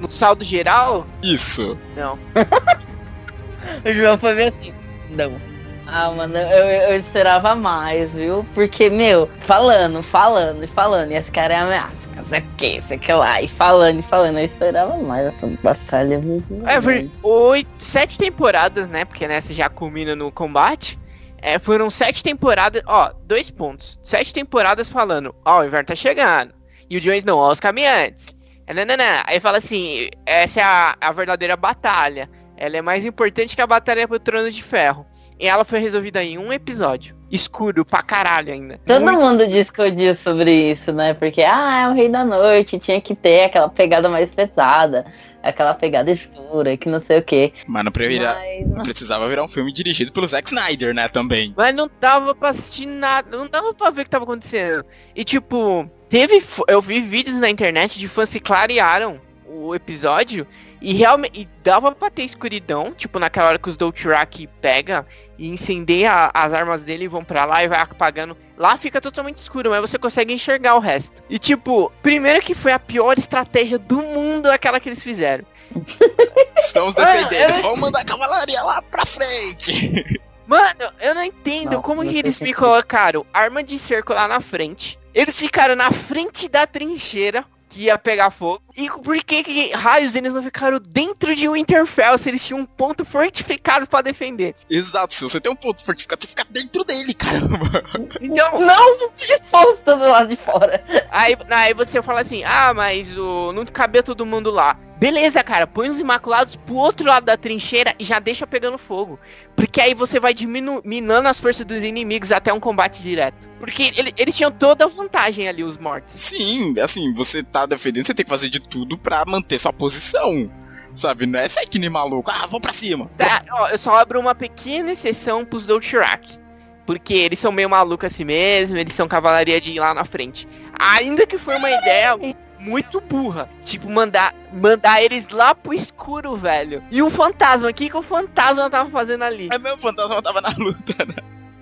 No saldo geral? Isso. Não. o João foi meio assim. Não. Ah, mano, eu, eu esperava mais, viu? Porque, meu, falando, falando e falando, e esse cara é ameaça, sei que, sei que lá, e falando e falando, eu esperava mais essa batalha. É, oito, sete temporadas, né? Porque nessa já culmina no combate. É, foram sete temporadas, ó, dois pontos. Sete temporadas falando, ó, o inverno tá chegando. E o Jones não, ó, os caminhantes. É, não, não, não. Aí fala assim, essa é a, a verdadeira batalha. Ela é mais importante que a batalha pro trono de ferro. E ela foi resolvida em um episódio. Escuro pra caralho ainda. Todo Muito... mundo discutiu sobre isso, né? Porque, ah, é o Rei da Noite, tinha que ter aquela pegada mais pesada, aquela pegada escura, que não sei o quê. Mas não. Mas... não precisava virar um filme dirigido pelo Zack Snyder, né, também. Mas não dava pra assistir nada, não dava pra ver o que tava acontecendo. E tipo, teve. Eu vi vídeos na internet de fãs que clarearam o episódio e realmente e dava pra ter escuridão, tipo naquela hora que os Dothraki pega e incendeia as armas dele e vão pra lá e vai apagando. Lá fica totalmente escuro, mas você consegue enxergar o resto. E tipo, primeiro que foi a pior estratégia do mundo aquela que eles fizeram. Estamos defendendo, vamos mandar a cavalaria lá pra frente. Mano, eu não entendo não, como que eles me colocaram arma de cerco lá na frente. Eles ficaram na frente da trincheira, que ia pegar fogo. E por que, que raios eles não ficaram dentro de Winterfell se eles tinham um ponto fortificado para defender? Exato, se você tem um ponto fortificado, você fica dentro dele, caramba. Então, não exposto do lado de fora. Aí, aí você fala assim, ah, mas o, não cabia todo mundo lá. Beleza, cara, põe os Imaculados pro outro lado da trincheira e já deixa pegando fogo. Porque aí você vai diminuindo as forças dos inimigos até um combate direto. Porque ele, eles tinham toda a vantagem ali, os mortos. Sim, assim, você tá defendendo, você tem que fazer de tudo para manter sua posição. Sabe, não é sair que nem maluco, ah, vou pra cima. Tá, ó, eu só abro uma pequena exceção pros Dothraki. Porque eles são meio malucos assim mesmo, eles são cavalaria de ir lá na frente. Ainda que foi uma ideia muito burra. Tipo, mandar, mandar eles lá pro escuro, velho. E o fantasma, o que, que o fantasma tava fazendo ali? É mesmo, o fantasma tava na luta, né?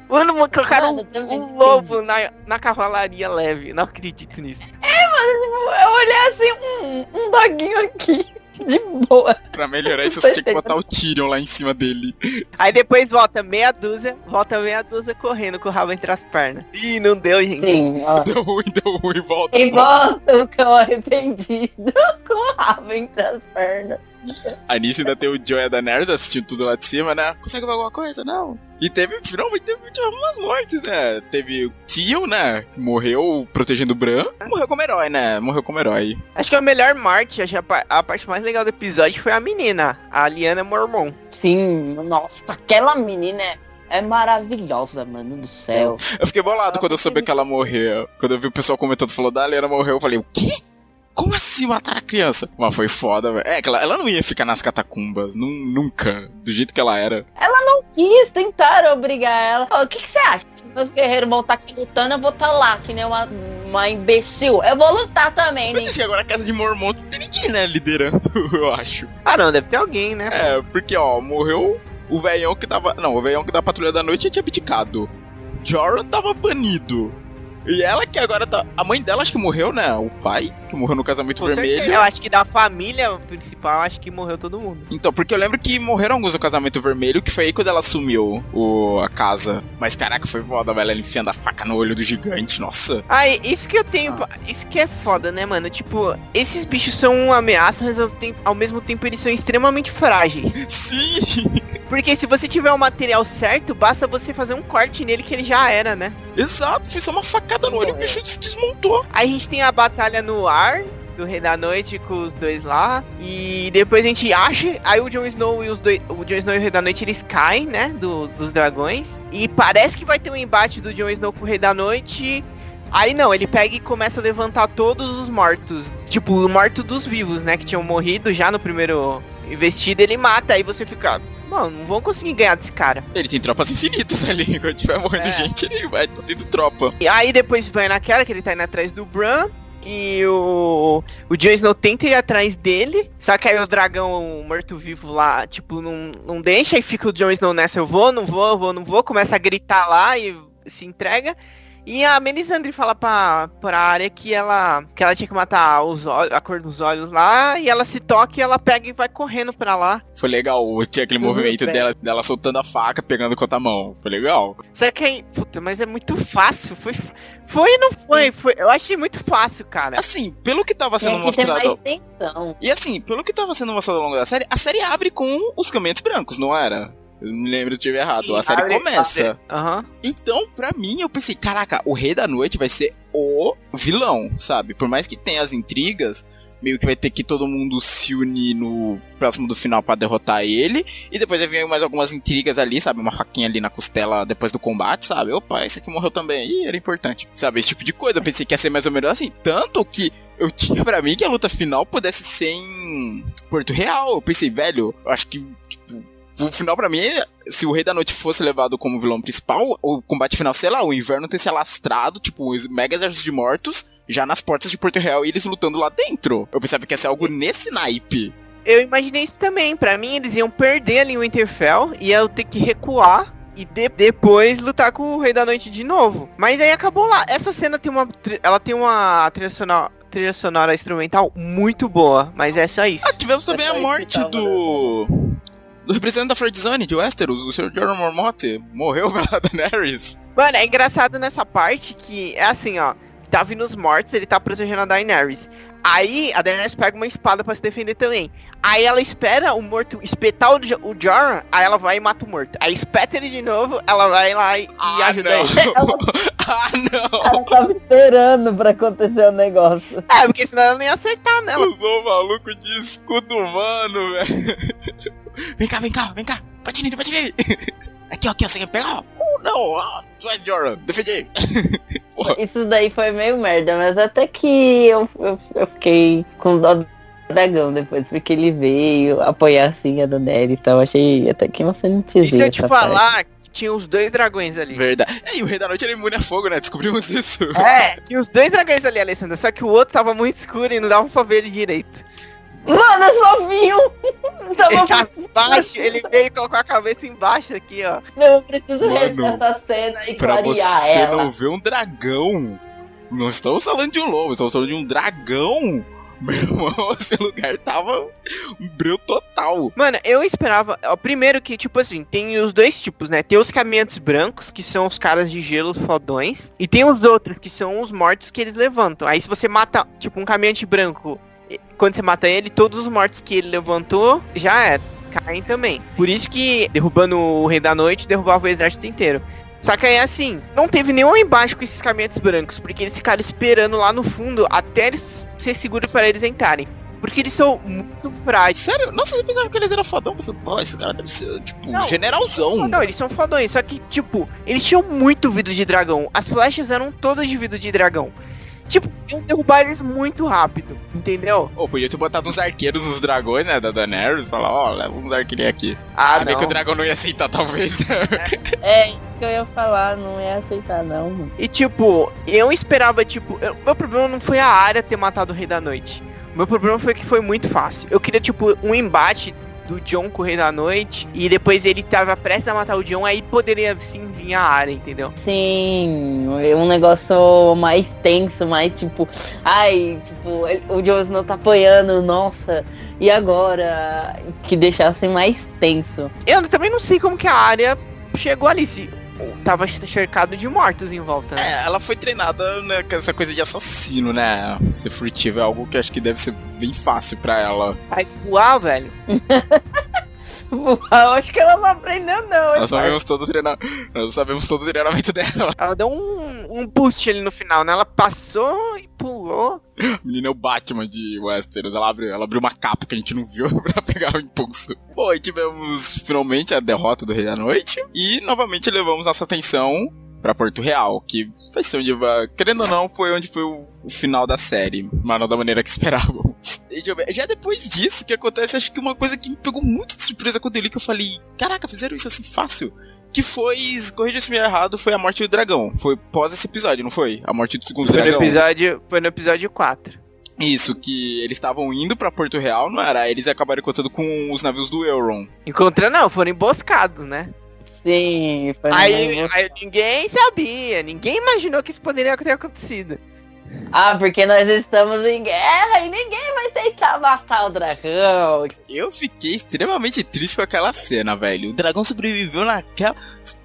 Mano, colocaram um, um lobo na, na cavalaria leve. Não acredito nisso. É, mano, eu olhei assim, um, um doguinho aqui. De boa. Pra melhorar isso, você tinha que botar o Tyrion lá em cima dele. Aí depois volta meia dúzia, volta meia dúzia correndo com o rabo entre as pernas. Ih, não deu, gente. Sim, ó. Deu ruim, deu ruim, volta. E volta o cão arrependido com o rabo entre as pernas. A Nice ainda tem o Joe e a Daenerys assistindo tudo lá de cima, né? Consegue ver alguma coisa? Não. E teve, finalmente, teve algumas mortes, né? Teve o Tio, né? Que morreu protegendo o Bran. Morreu como herói, né? Morreu como herói. Acho que a melhor morte, acho a, pa- a parte mais legal do episódio foi a menina, a Liana Mormon. Sim, nossa, aquela menina é, é maravilhosa, mano do céu. Eu fiquei bolado Ela quando eu soube que ela morreu. Quando eu vi o pessoal comentando, falou, da Lena morreu, eu falei, o quê? Como assim matar a criança? Mas foi foda, velho. É, que ela, ela não ia ficar nas catacumbas, nu- nunca, do jeito que ela era. Quis tentar obrigar ela. O que, que você acha? Meus guerreiros vão estar aqui lutando, eu vou estar lá, que nem uma, uma imbecil. Eu vou lutar também, Eu né? disse que agora a casa de Mormon não tem ninguém, né, liderando, eu acho. Ah não, deve ter alguém, né? É, porque, ó, morreu o velhão que tava... Não, o velhão que da Patrulha da Noite tinha abdicado. Jorah tava banido. E ela que agora tá... A mãe dela acho que morreu, né? O pai, que morreu no casamento Com vermelho. certeza. Eu acho que da família principal, acho que morreu todo mundo. Então, porque eu lembro que morreram alguns no casamento vermelho, que foi aí quando ela assumiu o, a casa. Mas caraca, foi foda, velho. Ela enfiando a faca no olho do gigante, nossa. Ah, e isso que eu tenho. Isso que é foda, né, mano? Tipo, esses bichos são uma ameaça, mas ao mesmo tempo eles são extremamente frágeis. Sim! Porque se você tiver o material certo, basta você fazer um corte nele que ele já era, né? Exato, foi só uma facada no olho e o bicho se desmontou. Aí a gente tem a batalha no ar do Rei da Noite com os dois lá. E depois a gente acha. Aí o Jon Snow e os dois. O Jon Snow e o Rei da Noite eles caem, né? Do, dos dragões. E parece que vai ter um embate do Jon Snow com o Rei da Noite. Aí não, ele pega e começa a levantar todos os mortos. Tipo, o morto dos vivos, né? Que tinham morrido já no primeiro investido. Ele mata. Aí você fica. Mano, não vão conseguir ganhar desse cara. Ele tem tropas infinitas ali. Quando tiver morrendo É. gente, ele vai tá tendo tropa. E aí depois vai naquela que ele tá indo atrás do Bran. E o, o Jon Snow tenta ir atrás dele. Só que aí o dragão morto-vivo lá, tipo, não, não deixa. E fica o Jon Snow nessa, eu vou, não vou, eu vou, não vou. Começa a gritar lá e se entrega. E a Melisandre fala pra, pra área que ela, que ela tinha que matar os olhos, a cor dos olhos lá. E ela se toca e ela pega e vai correndo pra lá. Foi legal, tinha aquele Tudo movimento bem. dela, dela soltando a faca, pegando com outra mão. Foi legal. Só que aí, puta, mas é muito fácil. Foi, foi e não foi, foi. Eu achei muito fácil, cara. Assim, pelo que tava sendo ter mostrado. E assim, pelo que tava sendo mostrado ao longo da série, a série abre com os caminhantes brancos, não era? Eu me lembro se eu estiver errado. Sim, a série abre- começa. abre. Aham. Então, pra mim, eu pensei, caraca, o Rei da Noite vai ser o vilão, sabe? Por mais que tenha as intrigas, meio que vai ter que todo mundo se unir no próximo do final pra derrotar ele. E depois vai vir mais algumas intrigas ali, sabe? Uma faquinha ali na costela depois do combate, sabe? Opa, esse aqui morreu também. Ih, era importante. Sabe? Esse tipo de coisa. Eu pensei que ia ser mais ou menos assim. Tanto que eu tinha pra mim que a luta final pudesse ser em Porto Real. Eu pensei, velho, eu acho que, o final pra mim, se o Rei da Noite fosse levado como vilão principal, o combate final, sei lá, o inverno ter se alastrado, tipo, os mega exércitos de mortos, já nas portas de Porto Real e eles lutando lá dentro. Eu pensava que ia ser algo nesse naipe. Eu imaginei isso também. Pra mim, eles iam perder ali o Winterfell, iam ter que recuar e de- depois lutar com o Rei da Noite de novo. Mas aí acabou lá. Essa cena tem uma, ela tem uma trilha sonora, trilha sonora instrumental muito boa, mas é só isso. Ah, tivemos também a Depois morte que tava, do. Representante da Fredzone, de Westeros, o Sr. Jorah Mormont. Morreu pela Daenerys. Mano, é engraçado nessa parte que é assim, ó. Tá vindo os mortos, ele tá protegendo a Daenerys. Aí a Daenerys pega uma espada pra se defender também. Aí ela espera o morto espetar o, o Jorah, aí ela vai e mata o morto. Aí espeta ele de novo, ela vai lá e, e Ah, ajuda não. ele. ah, não! Ela tava esperando pra acontecer o negócio. É, porque senão ela não ia acertar nela. Usou o maluco de escudo humano, velho. Vem cá, vem cá, vem cá. Bate nele, bate nele. Aqui, ó, aqui, ó, você quer pegar? Uh, não, ah, tu é Jorah, defendi. Isso daí foi meio merda, mas até que eu, eu, eu fiquei com dó do dragão depois, porque ele veio apoiar assim a Daenerys e tal. Achei até que uma E se eu te falar que tinha os dois dragões ali. Verdade. É, e o Rei da Noite era imune a fogo, né? Descobrimos isso. É, tinha os dois dragões ali, Alessandra. Só que o outro tava muito escuro e não dava pra ver ele direito. Mano, eu só vi um! Tava Ele muito embaixo, ele veio e colocou a cabeça embaixo aqui, ó. Eu preciso Mano, rever essa cena e Pra clarear você ela. não ver um dragão. Não estamos falando de um lobo, estamos falando de um dragão Meu irmão, esse lugar tava um breu total. Mano, eu esperava. Ó, primeiro que, tipo assim, tem os dois tipos, né? Tem os caminhantes brancos, que são os caras de gelo fodões. E tem os outros, que são os mortos que eles levantam. Aí se você mata, tipo, um caminhante branco, quando você mata ele, todos os mortos que ele levantou já era. Caem também. Por isso que, derrubando o Rei da Noite, derrubava o exército inteiro. Só que aí, assim, não teve nenhum embaixo com esses caminhantes brancos, porque eles ficaram esperando lá no fundo até eles ser seguro para eles entrarem. Porque eles são muito frágeis. Sério? Nossa, eu pensava que eles eram fodão. Pensei, pô, esse cara deve ser, tipo, Não. generalzão. Não, eles são fodões, só que, tipo, eles tinham muito vidro de dragão. As flechas eram todas de vidro de dragão. Tipo, iam derrubar eles muito rápido, entendeu? Ou podia ter botado uns arqueiros nos dragões, né, da Daenerys. Falar, ó, leva uns arqueiros aqui. Ah, Se bem não. que o dragão não ia aceitar, talvez, né? É isso que eu ia falar, não ia aceitar não. mano. E tipo, eu esperava, tipo, eu- meu problema não foi a área ter matado o Rei da Noite. O meu problema foi que foi muito fácil. Eu queria, tipo, um embate do John com o Rei da Noite e depois ele tava prestes a matar o John, aí poderia sim vir a área, entendeu? Sim, um negócio mais tenso, mais tipo, ai, tipo, o Jon Snow tá apoiando, nossa, e agora? Que deixasse mais tenso. Eu também não sei como que a área chegou ali, se tava cercado de mortos em volta. né? É, ela foi treinada né, com essa coisa de assassino, né? Ser furtivo é algo que acho que deve ser bem fácil pra ela. Mas voar, velho. Eu acho que ela não aprendeu não. hein, Nós sabemos todo o treina... Nós sabemos todo o treinamento dela. Ela deu um, um boost ali no final, né? Ela passou e pulou. A menina é o Batman de Westeros. Ela abriu, ela abriu uma capa que a gente não viu pra pegar o impulso. Bom, e tivemos finalmente a derrota do Rei da Noite. E novamente levamos nossa atenção pra Porto Real, que vai ser onde vai. Querendo ou não, foi onde foi o, o final da série, mas não da maneira que esperávamos. Já depois disso, que acontece, acho que uma coisa que me pegou muito de surpresa quando eu li, que eu falei: Caraca, fizeram isso assim fácil? Que foi, corrija se me errado, foi a morte do dragão. Foi pós esse episódio, não foi? A morte do segundo Foi no dragão. episódio, foi no episódio 4. Isso, que eles estavam indo pra Porto Real, não era? Eles acabaram encontrando com os navios do Euron. Encontrando não, foram emboscados, né? Sim, foi Aí, no- aí ninguém sabia, ninguém imaginou que isso poderia ter acontecido. Ah, porque nós estamos em guerra e ninguém vai tentar matar o dragão. Eu fiquei extremamente triste com aquela cena, velho. O dragão sobreviveu naquela.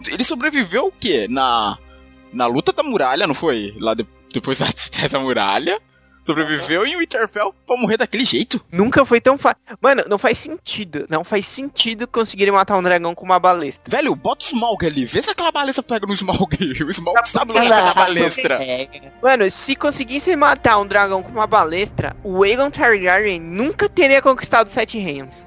Ele sobreviveu o quê? Na. Na luta da muralha, não foi? Lá de- depois da, da muralha. Sobreviveu em Winterfell pra morrer daquele jeito. Nunca foi tão fácil. Mano, não faz sentido. Não faz sentido conseguirem matar um dragão com uma balestra. Velho, bota o Smaug ali. Vê se aquela balestra pega no Smaug. O Smaug Tá sabe lutar com a balestra. Mano, se conseguissem matar um dragão com uma balestra, o Aegon Targaryen nunca teria conquistado os Sete Reinos.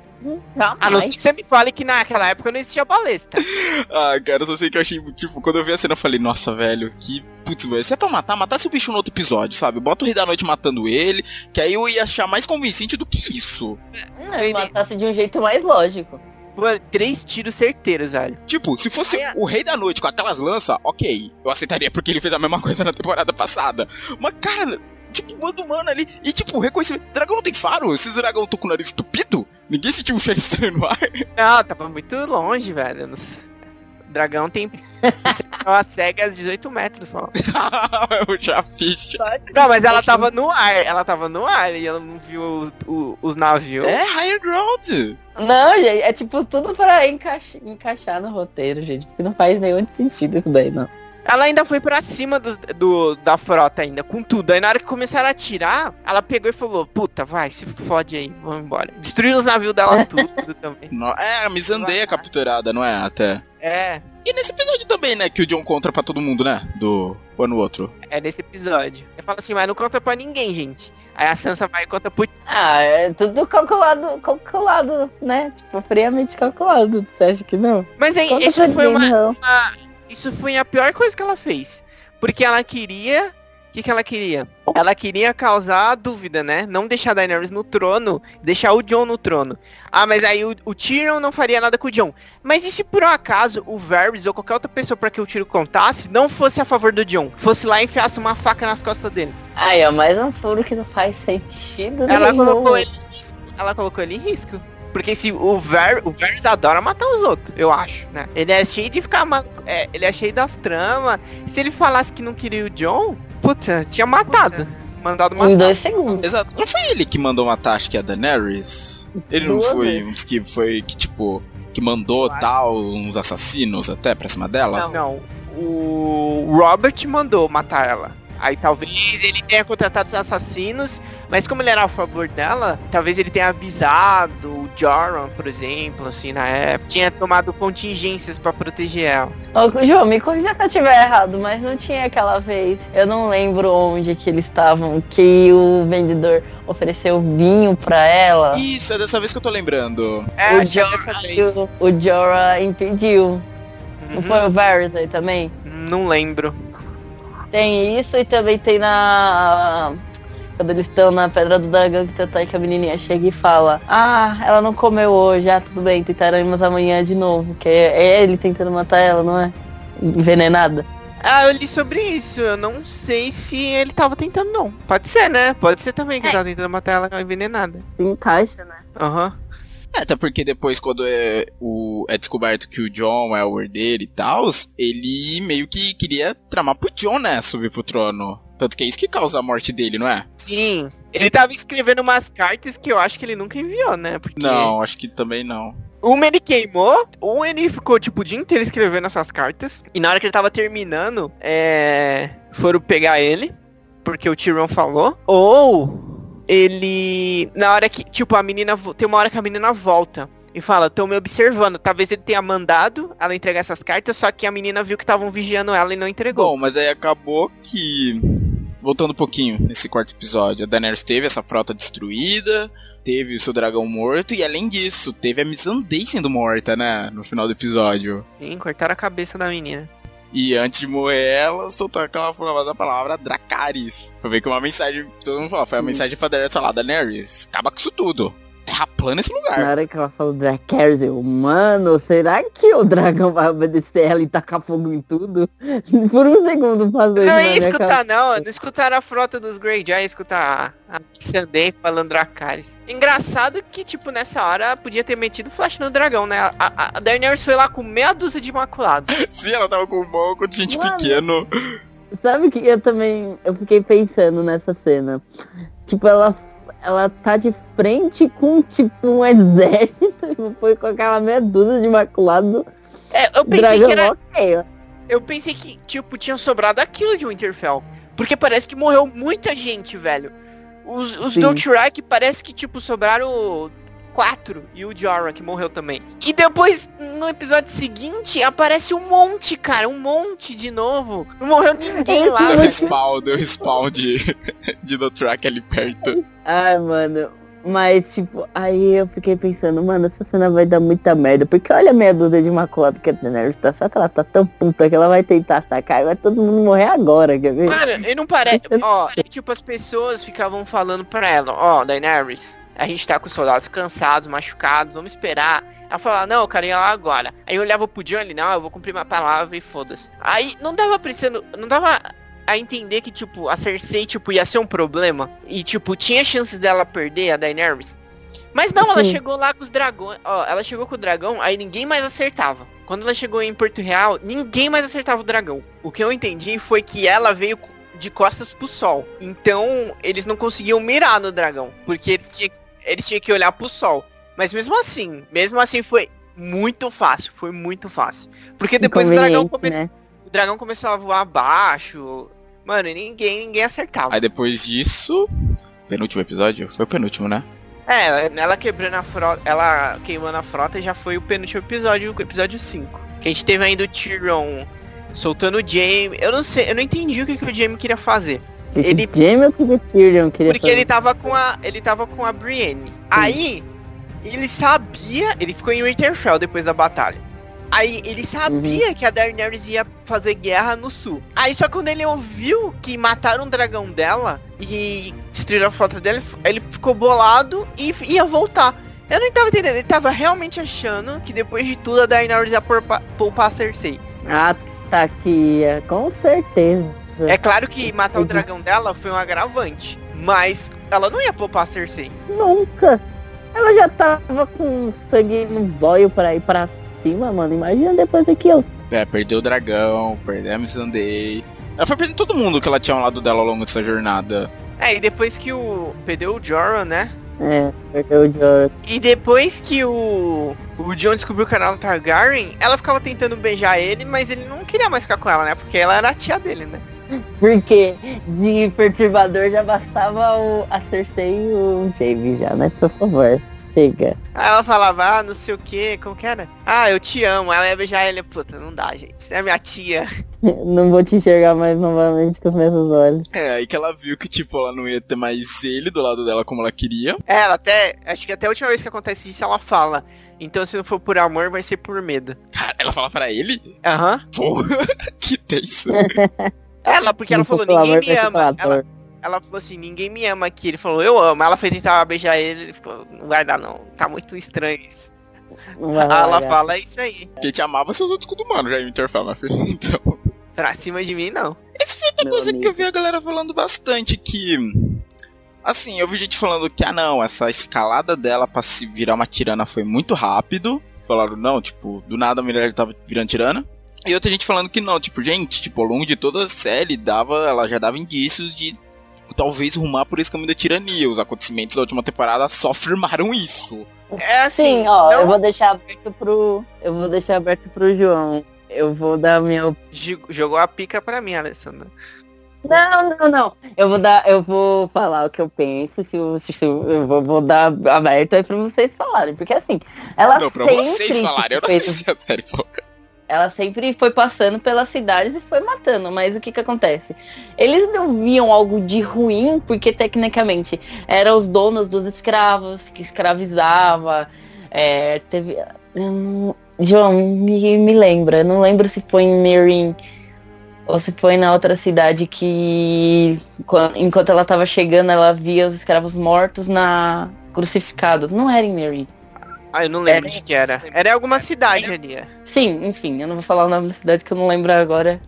A não ser que você me fale que naquela época não existia balestra. Ah, cara, eu só sei que eu achei, tipo, quando eu vi a cena, eu falei, nossa, velho, que. Putz, velho, se é pra matar, matasse o bicho no outro episódio, sabe? Bota o Rei da Noite matando ele, que aí eu ia achar mais convincente do que isso. Não, ele matasse de um jeito mais lógico. Mano, três tiros certeiros, velho. Tipo, se fosse É. o Rei da Noite com aquelas lanças, ok, eu aceitaria porque ele fez a mesma coisa na temporada passada. Mas, cara, tipo, manda humano ali, e tipo, reconhecimento. Dragão não tem faro? Esses dragão estão com o nariz estupido? Ninguém sentiu um cheiro estranho no ar. Não, tava muito longe, velho. O dragão tem percepção a cegas 18 metros só. eu já fiz. Não, mas ela tava no ar. Ela tava no ar e ela não viu os, o- os navios. É higher ground. Não, gente, é tipo tudo pra encaix- encaixar no roteiro, gente. Porque não faz nenhum sentido isso daí, não. Ela ainda foi pra cima do, do- da frota ainda, com tudo. Aí na hora que começaram a atirar, ela pegou e falou, puta, vai, se fode aí, vamos embora. Destruiu os navios dela tudo também. No- É, a Mizandeia é capturada, não é? Até. É, E nesse episódio também, né? Que o John contra pra todo mundo, né? Do. Ou no outro. é nesse episódio. Eu falo assim, mas não conta pra ninguém, gente. Aí a Sansa vai e conta pro Ah, é tudo calculado, calculado, né? Tipo, friamente calculado. Você acha que não? Mas aí, Conta isso foi ninguém, uma, não. Isso foi a pior coisa que ela fez. Porque ela queria. O que, que ela queria? Ela queria causar dúvida, né? Não deixar a Daenerys no trono, deixar o Jon no trono. Ah, mas aí o, o Tyrion não faria nada com o Jon. Mas e se por um acaso o Varys ou qualquer outra pessoa pra que o Tyrion contasse não fosse a favor do Jon? Fosse lá e enfiasse uma faca nas costas dele. Aí, ó, mais um furo que não faz sentido Ela nenhum. colocou ele em risco. Ela colocou ele em risco. Porque se o Ver, o Varys adora matar os outros, eu acho, né? Ele é cheio de ficar, é, ele é cheio das tramas. Se ele falasse que não queria o John, puta, tinha matado. mandado matar. Em dois segundos. Exato. Não foi ele que mandou matar, acho que a Daenerys? Ele não foi um dos que foi que, tipo, que mandou tal, uns assassinos até pra cima dela? Não, o Robert mandou matar ela. Aí talvez ele tenha contratado os assassinos, mas como ele era a favor dela, talvez ele tenha avisado o Joran, por exemplo, assim, na época. Tinha tomado contingências pra proteger ela. Ô, João, me corrija se eu estiver errado, mas não tinha aquela vez, eu não lembro onde que eles estavam, que o vendedor ofereceu vinho pra ela. Isso, é dessa vez que eu tô lembrando. É, o, que é o, o Jorah impediu. Não Uhum. foi o Varys aí também? Não lembro. Tem isso e também tem na. Quando eles estão na Pedra do Dragão, que tentar que a menininha chega e fala: Ah, ela não comeu hoje, ah, tudo bem, tentaremos amanhã de novo. Que é é ele tentando matar ela, não é? Envenenada. Ah, eu li sobre isso. Eu não sei se ele tava tentando, não. Pode ser, né? Pode ser também que É. ele tava tentando matar ela envenenada. Se encaixa, né? Aham. É, até porque depois, quando é, o, é descoberto que o John é o herdeiro e tal, ele meio que queria tramar pro John, né? Subir pro trono. Tanto que é isso que causa a morte dele, não é? Sim. Ele tava escrevendo umas cartas que eu acho que ele nunca enviou, né? Porque Não, acho que também não. uma ele queimou, ou ele ficou, tipo, o dia inteiro escrevendo essas cartas. E na hora que ele tava terminando, é... foram pegar ele, porque o Tyrion falou. Ou ele... Na hora que, tipo, a menina... Tem uma hora que a menina volta. E fala, estão me observando. Talvez ele tenha mandado ela entregar essas cartas, só que a menina viu que estavam vigiando ela e não entregou. Bom, mas aí acabou que. Voltando um pouquinho nesse quarto episódio, a Daenerys teve essa frota destruída, teve o seu dragão morto, e além disso, teve a Missandei sendo morta, né? No final do episódio. Sim, cortaram a cabeça da menina. E antes de morrer, ela soltou aquela famosa palavra Dracarys. Foi meio que uma mensagem, todo mundo falou, foi uma mensagem pra Daenerys falar, Daenerys, acaba com isso tudo. Terra plana esse Na lugar. hora que ela falou Dracarys, eu, mano, será que o dragão vai obedecer ela e tacar fogo em tudo? Por um segundo passou isso Não na ia minha escutar, não. Não escutaram a frota dos Greyjoy, ia escutar a Missandei falando Dracarys. Engraçado que, tipo, nessa hora podia ter metido flash no dragão, né? A, a, a Daenerys foi lá com meia dúzia de imaculados. Sim, ela tava com um monte de gente Mano. pequeno. Sabe que eu também, eu fiquei pensando nessa cena. Tipo, ela, ela tá de frente com, tipo, um exército e foi com aquela meia dúzia de maculado. É, eu pensei Dragão, que era. Eu pensei que, tipo, tinha sobrado aquilo de Winterfell. Porque parece que morreu muita gente, velho. Os, os Sim. Dothraki parece que, tipo, sobraram quatro. E o Jorah, que morreu também. E depois, no episódio seguinte, aparece um monte, cara. Um monte de novo. Não morreu ninguém Esse lá. Deu respawn, deu respawn de, de Dothraki ali perto. Ai, mano. Mas, tipo, aí eu fiquei pensando, mano, essa cena vai dar muita merda. Porque olha a meia dúzia de maculado que a Daenerys tá. Só que ela tá tão puta que ela vai tentar atacar e vai todo mundo morrer agora, quer ver? Mano, ele não parece. Ó, tipo, as pessoas ficavam falando pra ela, ó, Daenerys, a gente tá com os soldados cansados, machucados, vamos esperar. Ela falava, não, eu quero ir lá agora. Aí eu olhava pro John ele, não, eu vou cumprir minha palavra e foda-se. Aí não dava precisando. Não dava a entender que, tipo, a Cersei, tipo, ia ser um problema. E, tipo, tinha chances dela perder a Daenerys. Mas não, ela Sim. chegou lá com os dragões. Ó, ela chegou com o dragão, aí ninguém mais acertava. Quando ela chegou em Porto Real, ninguém mais acertava o dragão. O que eu entendi foi que ela veio de costas pro sol. Então, eles não conseguiam mirar no dragão. Porque eles tinham, eles tinham que olhar pro sol. Mas mesmo assim, mesmo assim foi muito fácil. Foi muito fácil. Porque depois o dragão, Inconveniente, come... né? o dragão começou a voar abaixo. Mano, e ninguém, ninguém acertava. Aí depois disso. Penúltimo episódio? Foi o penúltimo, né? É, ela quebrando a frota, ela queimando a frota já foi o penúltimo episódio, o episódio 5. Que a gente teve ainda o Tyrion soltando o Jaime. Eu não sei, eu não entendi o que, que o Jaime queria fazer. Que ele- Tyrion queria Porque fazer? ele tava com a. Ele tava com a Brienne. Aí, ele sabia. Ele ficou em Winterfell depois da batalha. Aí ele sabia que a Daenerys ia fazer guerra no sul. Aí só quando ele ouviu que mataram o dragão dela e destruíram a frota dele, ele ficou bolado e ia voltar. Eu não tava entendendo, ele tava realmente achando que depois de tudo a Daenerys ia poupa- poupar a Cersei. Ah, tá aqui, é, com certeza. É claro que matar o dragão dela foi um agravante, mas ela não ia poupar a Cersei. Nunca. Ela já tava com sangue nos olhos pra ir pra cima, mano. Imagina depois daquilo. É, perdeu o dragão, perdeu a Missandei. Ela foi perdendo todo mundo que ela tinha ao lado dela ao longo dessa jornada. É, e depois que o. Perdeu o Jorah, né? É, perdeu o Jorah. E depois que o. O Jon descobriu era um Targaryen, ela ficava tentando beijar ele, mas ele não queria mais ficar com ela, né? Porque ela era a tia dele, né? Porque de perturbador já bastava o, a Cersei e o Jaime já, né? Por favor, chega. Aí ela falava, ah, não sei o que, como que era? Ah, eu te amo. Ela ia beijar ele, puta, não dá, gente. Você é minha tia. Não vou te enxergar mais novamente com os mesmos olhos. É, aí que ela viu que, tipo, ela não ia ter mais ele do lado dela como ela queria. É, ela até. Acho que até a última vez que acontece isso, ela fala. Então se não for por amor, vai ser por medo. Cara, ela fala pra ele? Aham. Porra, que tenso. Ela, porque ela falou, ninguém me ama. Ela, ator. ela falou assim, ninguém me ama aqui. Ele falou, eu amo. Ela foi tentar beijar ele, ele ficou, não vai dar não. Tá muito estranho isso. Não vai Aí ela rolar, fala, é isso aí. Quem te amava seus outros cu do mano, já meu filho. Então. Pra cima de mim, não. Essa foi outra Meu coisa que amigo. eu vi a galera falando bastante, que. Assim, eu vi gente falando que, ah não, essa escalada dela pra se virar uma tirana foi muito rápido. Falaram, não, tipo, do nada a mulher tava virando tirana. E outra gente falando que não, tipo, gente, tipo, ao longo de toda a série, dava, ela já dava indícios de tipo, talvez rumar por esse caminho da tirania. Os acontecimentos da última temporada só afirmaram isso. É assim, Sim, ó, não- eu vou deixar aberto pro. Eu vou deixar aberto pro João. Eu vou dar a minha Jogou a pica pra mim, Alessandra. Não, não, não. Eu vou dar, eu vou falar o que eu penso, se, eu- se, se eu eu vou, vou dar aberto aí pra vocês falarem. Porque assim, ela não, pra sempre. vocês falarem, eu não fez- assisti a série, pô. Ela sempre foi passando pelas cidades e foi matando, mas o que que acontece? Eles não viam algo de ruim, porque tecnicamente eram os donos dos escravos, que escravizava, é, teve... Hum, João, me, me lembra, não lembro se foi em Meereen ou se foi na outra cidade que quan- enquanto ela tava chegando ela via os escravos mortos na crucificados. Não era em Meereen. Ah, eu não lembro Era- de que era. Era alguma cidade ali. é. Sim, enfim, eu não vou falar o nome da cidade que eu não lembro agora.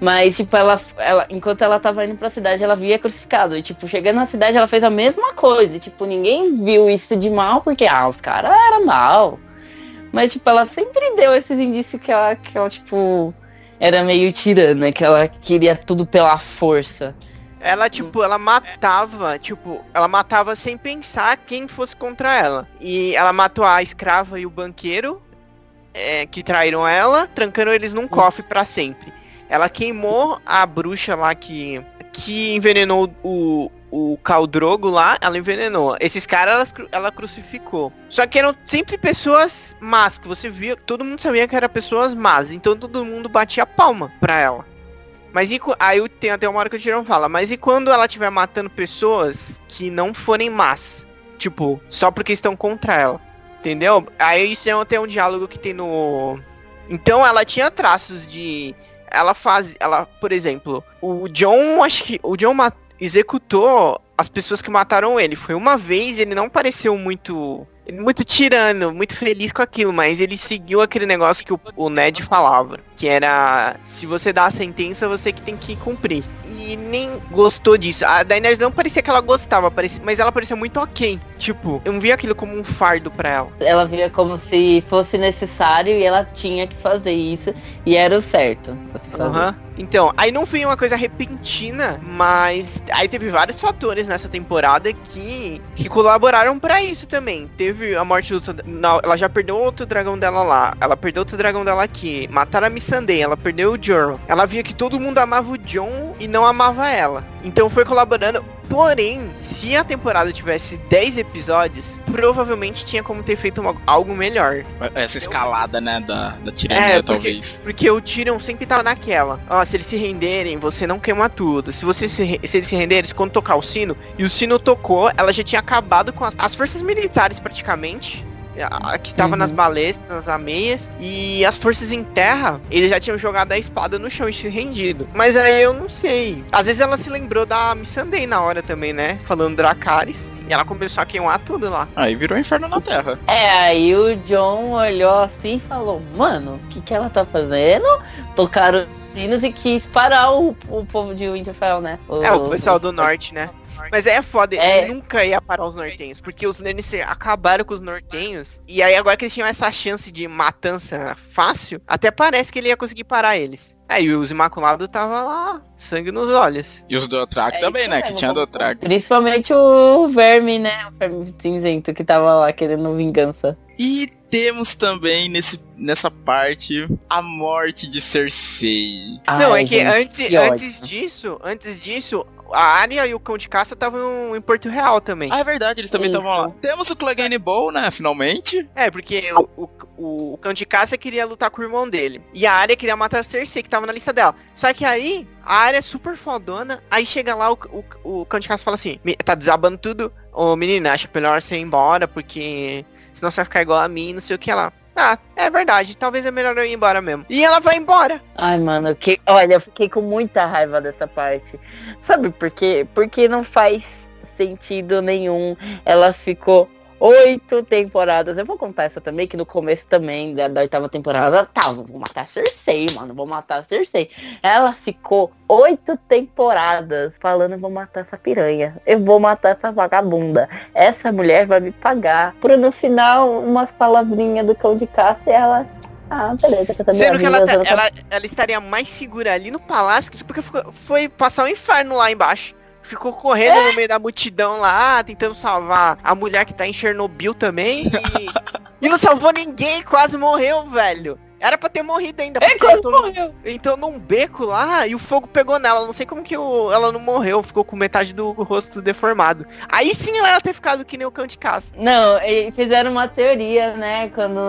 Mas, tipo, ela, ela enquanto ela tava indo pra cidade, ela via crucificado. E, tipo, chegando na cidade, ela fez a mesma coisa. E, tipo, ninguém viu isso de mal, porque, ah, os caras eram mal. Mas, tipo, ela sempre deu esses indícios que ela, que ela, tipo, era meio tirana, que ela queria tudo pela força. Ela, tipo, ela matava, tipo, ela matava sem pensar quem fosse contra ela. E ela matou a escrava e o banqueiro, é, que traíram ela, trancando eles num cofre pra sempre. Ela queimou a bruxa lá que, que envenenou o, o Caldrogo lá, ela envenenou. Esses caras ela, cru- ela crucificou. Só que eram sempre pessoas más, que você via, todo mundo sabia que eram pessoas más, então todo mundo batia palma pra ela. Mas e, aí tem até uma hora que o Tirão fala, mas e quando ela estiver matando pessoas que não forem más? Tipo, só porque estão contra ela. Entendeu? Aí isso é até um diálogo que tem no. Então ela tinha traços de. Ela faz. Ela, por exemplo, o John, acho que. O John executou as pessoas que mataram ele. Foi uma vez, ele não pareceu muito. Muito tirano, muito feliz com aquilo, mas ele seguiu aquele negócio que o, o Ned falava. Que era. Se você dá a sentença, você que tem que cumprir. E nem gostou disso. A Daenerys não parecia que ela gostava, parecia, mas ela parecia muito ok. Tipo, eu não via aquilo como um fardo pra ela. Ela via como se fosse necessário e ela tinha que fazer isso. E era o certo pra se fazer. Aham. Então, aí não foi uma coisa repentina, mas aí teve vários fatores nessa temporada que, que colaboraram pra isso também. Teve a morte do outro, não, ela já perdeu outro dragão dela lá, ela perdeu outro dragão dela aqui, mataram a Missandei, ela perdeu o Jorah. Ela via que todo mundo amava o John e não amava ela. Então foi colaborando. Porém, se a temporada tivesse 10 episódios, provavelmente tinha como ter feito uma- algo melhor. Essa escalada, né, da, da tirania, É, porque- talvez. Porque o Tyrion sempre tava naquela. Ó, se eles se renderem, você não queima tudo. Se você se, se eles se renderem, quando tocar o sino, e o sino tocou, ela já tinha acabado com as, as forças militares praticamente. A, que tava Uhum. nas balestas, nas ameias, e as forças em terra, eles já tinham jogado a espada no chão e se rendido. Mas aí eu não sei. Às vezes ela se lembrou da Missandei na hora também, né? Falando Dracarys. E ela começou a queimar tudo lá. Aí virou inferno na Terra. É, aí o John olhou assim e falou, mano, o que, que ela tá fazendo? Tocaram os sinos e quis parar o, o povo de Winterfell, né? É, o pessoal os- do norte, né? Mas é foda, É. ele nunca ia parar os nortenhos, porque os Lannister acabaram com os nortenhos, e aí agora que eles tinham essa chance de matança fácil, até parece que ele ia conseguir parar eles. Aí os Imaculados tava lá, sangue nos olhos. E os Dothraki É também, né? Que tinha Dothraki. Principalmente o Verme, né? O Verme cinzento que tava lá querendo vingança. E temos também nesse, nessa parte a morte de Cersei. Não, Ai, é que gente, antes, que antes disso, antes disso, a Arya e o Cão de Caça estavam em Porto Real também. Ah, é verdade, eles também estavam lá. Temos o Clegane Bowl, né? Finalmente. É, porque o, o, o, o Cão de Caça queria lutar com o irmão dele. E a Arya queria matar a Cersei, que tava na lista dela. Só que aí, a Arya é super fodona. Aí chega lá, o, o, o Cão de Caça fala assim: "Me- tá desabando tudo. Ô menina, acho melhor você ir embora, porque senão você vai ficar igual a mim, não sei o que lá. Ah, é verdade, talvez é melhor eu ir embora mesmo. E ela vai embora. Ai, mano, que... olha, eu fiquei com muita raiva dessa parte. Sabe por quê? Porque não faz sentido nenhum. Ela ficou oito temporadas. Eu vou contar essa também, que no começo também da, da oitava temporada, tá, vou matar a Cersei, mano, vou matar a Cersei. Ela ficou oito temporadas falando, vou matar essa piranha, eu vou matar essa vagabunda. Essa mulher vai me pagar. Por no final, umas palavrinhas do cão de caça e ela... Ah, beleza? Sendo que ela, tá- ela, ela estaria mais segura ali no palácio, que porque ficou- foi passar o inferno lá embaixo. Ficou correndo no meio da multidão lá, tentando salvar a mulher que tá em Chernobyl também. E, e não salvou ninguém, quase morreu, velho. Era pra ter morrido ainda. É, quase entrou, morreu. entrou num beco lá e o fogo pegou nela. Não sei como que o- ela não morreu, ficou com metade do rosto deformado. Aí sim ela ia ter ficado que nem o cão de caça. Não, fizeram uma teoria, né? Quando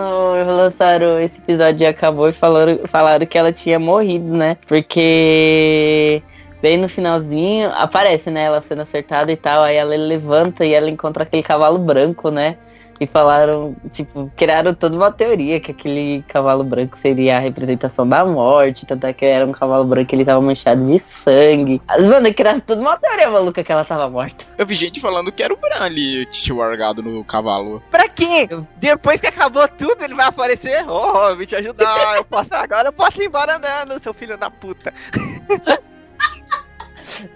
lançaram esse episódio e acabou e falaram, falaram que ela tinha morrido, né? Porque bem no finalzinho aparece, né? Ela sendo acertada e tal. Aí ela levanta e ela encontra aquele cavalo branco, né? E falaram, tipo, criaram toda uma teoria que aquele cavalo branco seria a representação da morte, tanto é que era um cavalo branco ele tava manchado de sangue. Mano, criaram toda uma teoria maluca que ela tava morta. Eu vi gente falando que era o Bran ali, tio largado no cavalo. Pra quê? Depois que acabou tudo, ele vai aparecer. Oh, vim te ajudar. Eu posso agora, eu posso ir embora andando, seu filho da puta.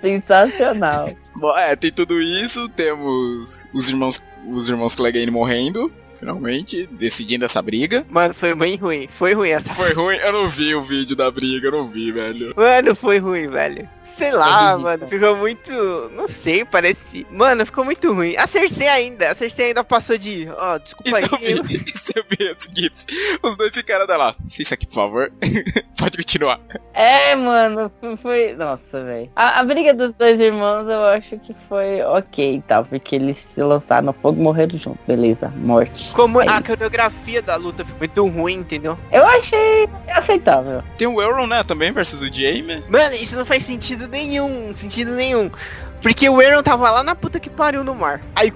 Sensacional. Bom, é, tem tudo isso, temos os irmãos, os irmãos Clegane morrendo, finalmente, decidindo essa briga. Mano, foi bem ruim. Foi ruim essa. Foi ruim, eu não vi o vídeo da briga, eu não vi, velho. Mano, foi ruim, velho. Sei lá, ridículo. mano. Ficou muito. Não sei, parece. Mano, ficou muito ruim. A Cersei ainda. A Cersei ainda passou de. Ó, desculpa Isso eu aí. vi, isso eu vi esse gif. Os dois ficaram da lá. Isso aqui, por favor. Pode continuar. É, mano, foi-. Nossa, velho. A, a briga dos dois irmãos eu acho que foi ok e tal, porque eles se lançaram no fogo e morreram juntos. Beleza, morte. Como É a isso. coreografia da luta foi muito ruim, entendeu? Eu achei aceitável. Tem o Euron, né, também, versus o Jaime. Mano, isso não faz sentido nenhum. Sentido nenhum. Porque o Aaron tava lá na puta que pariu no mar. Aí,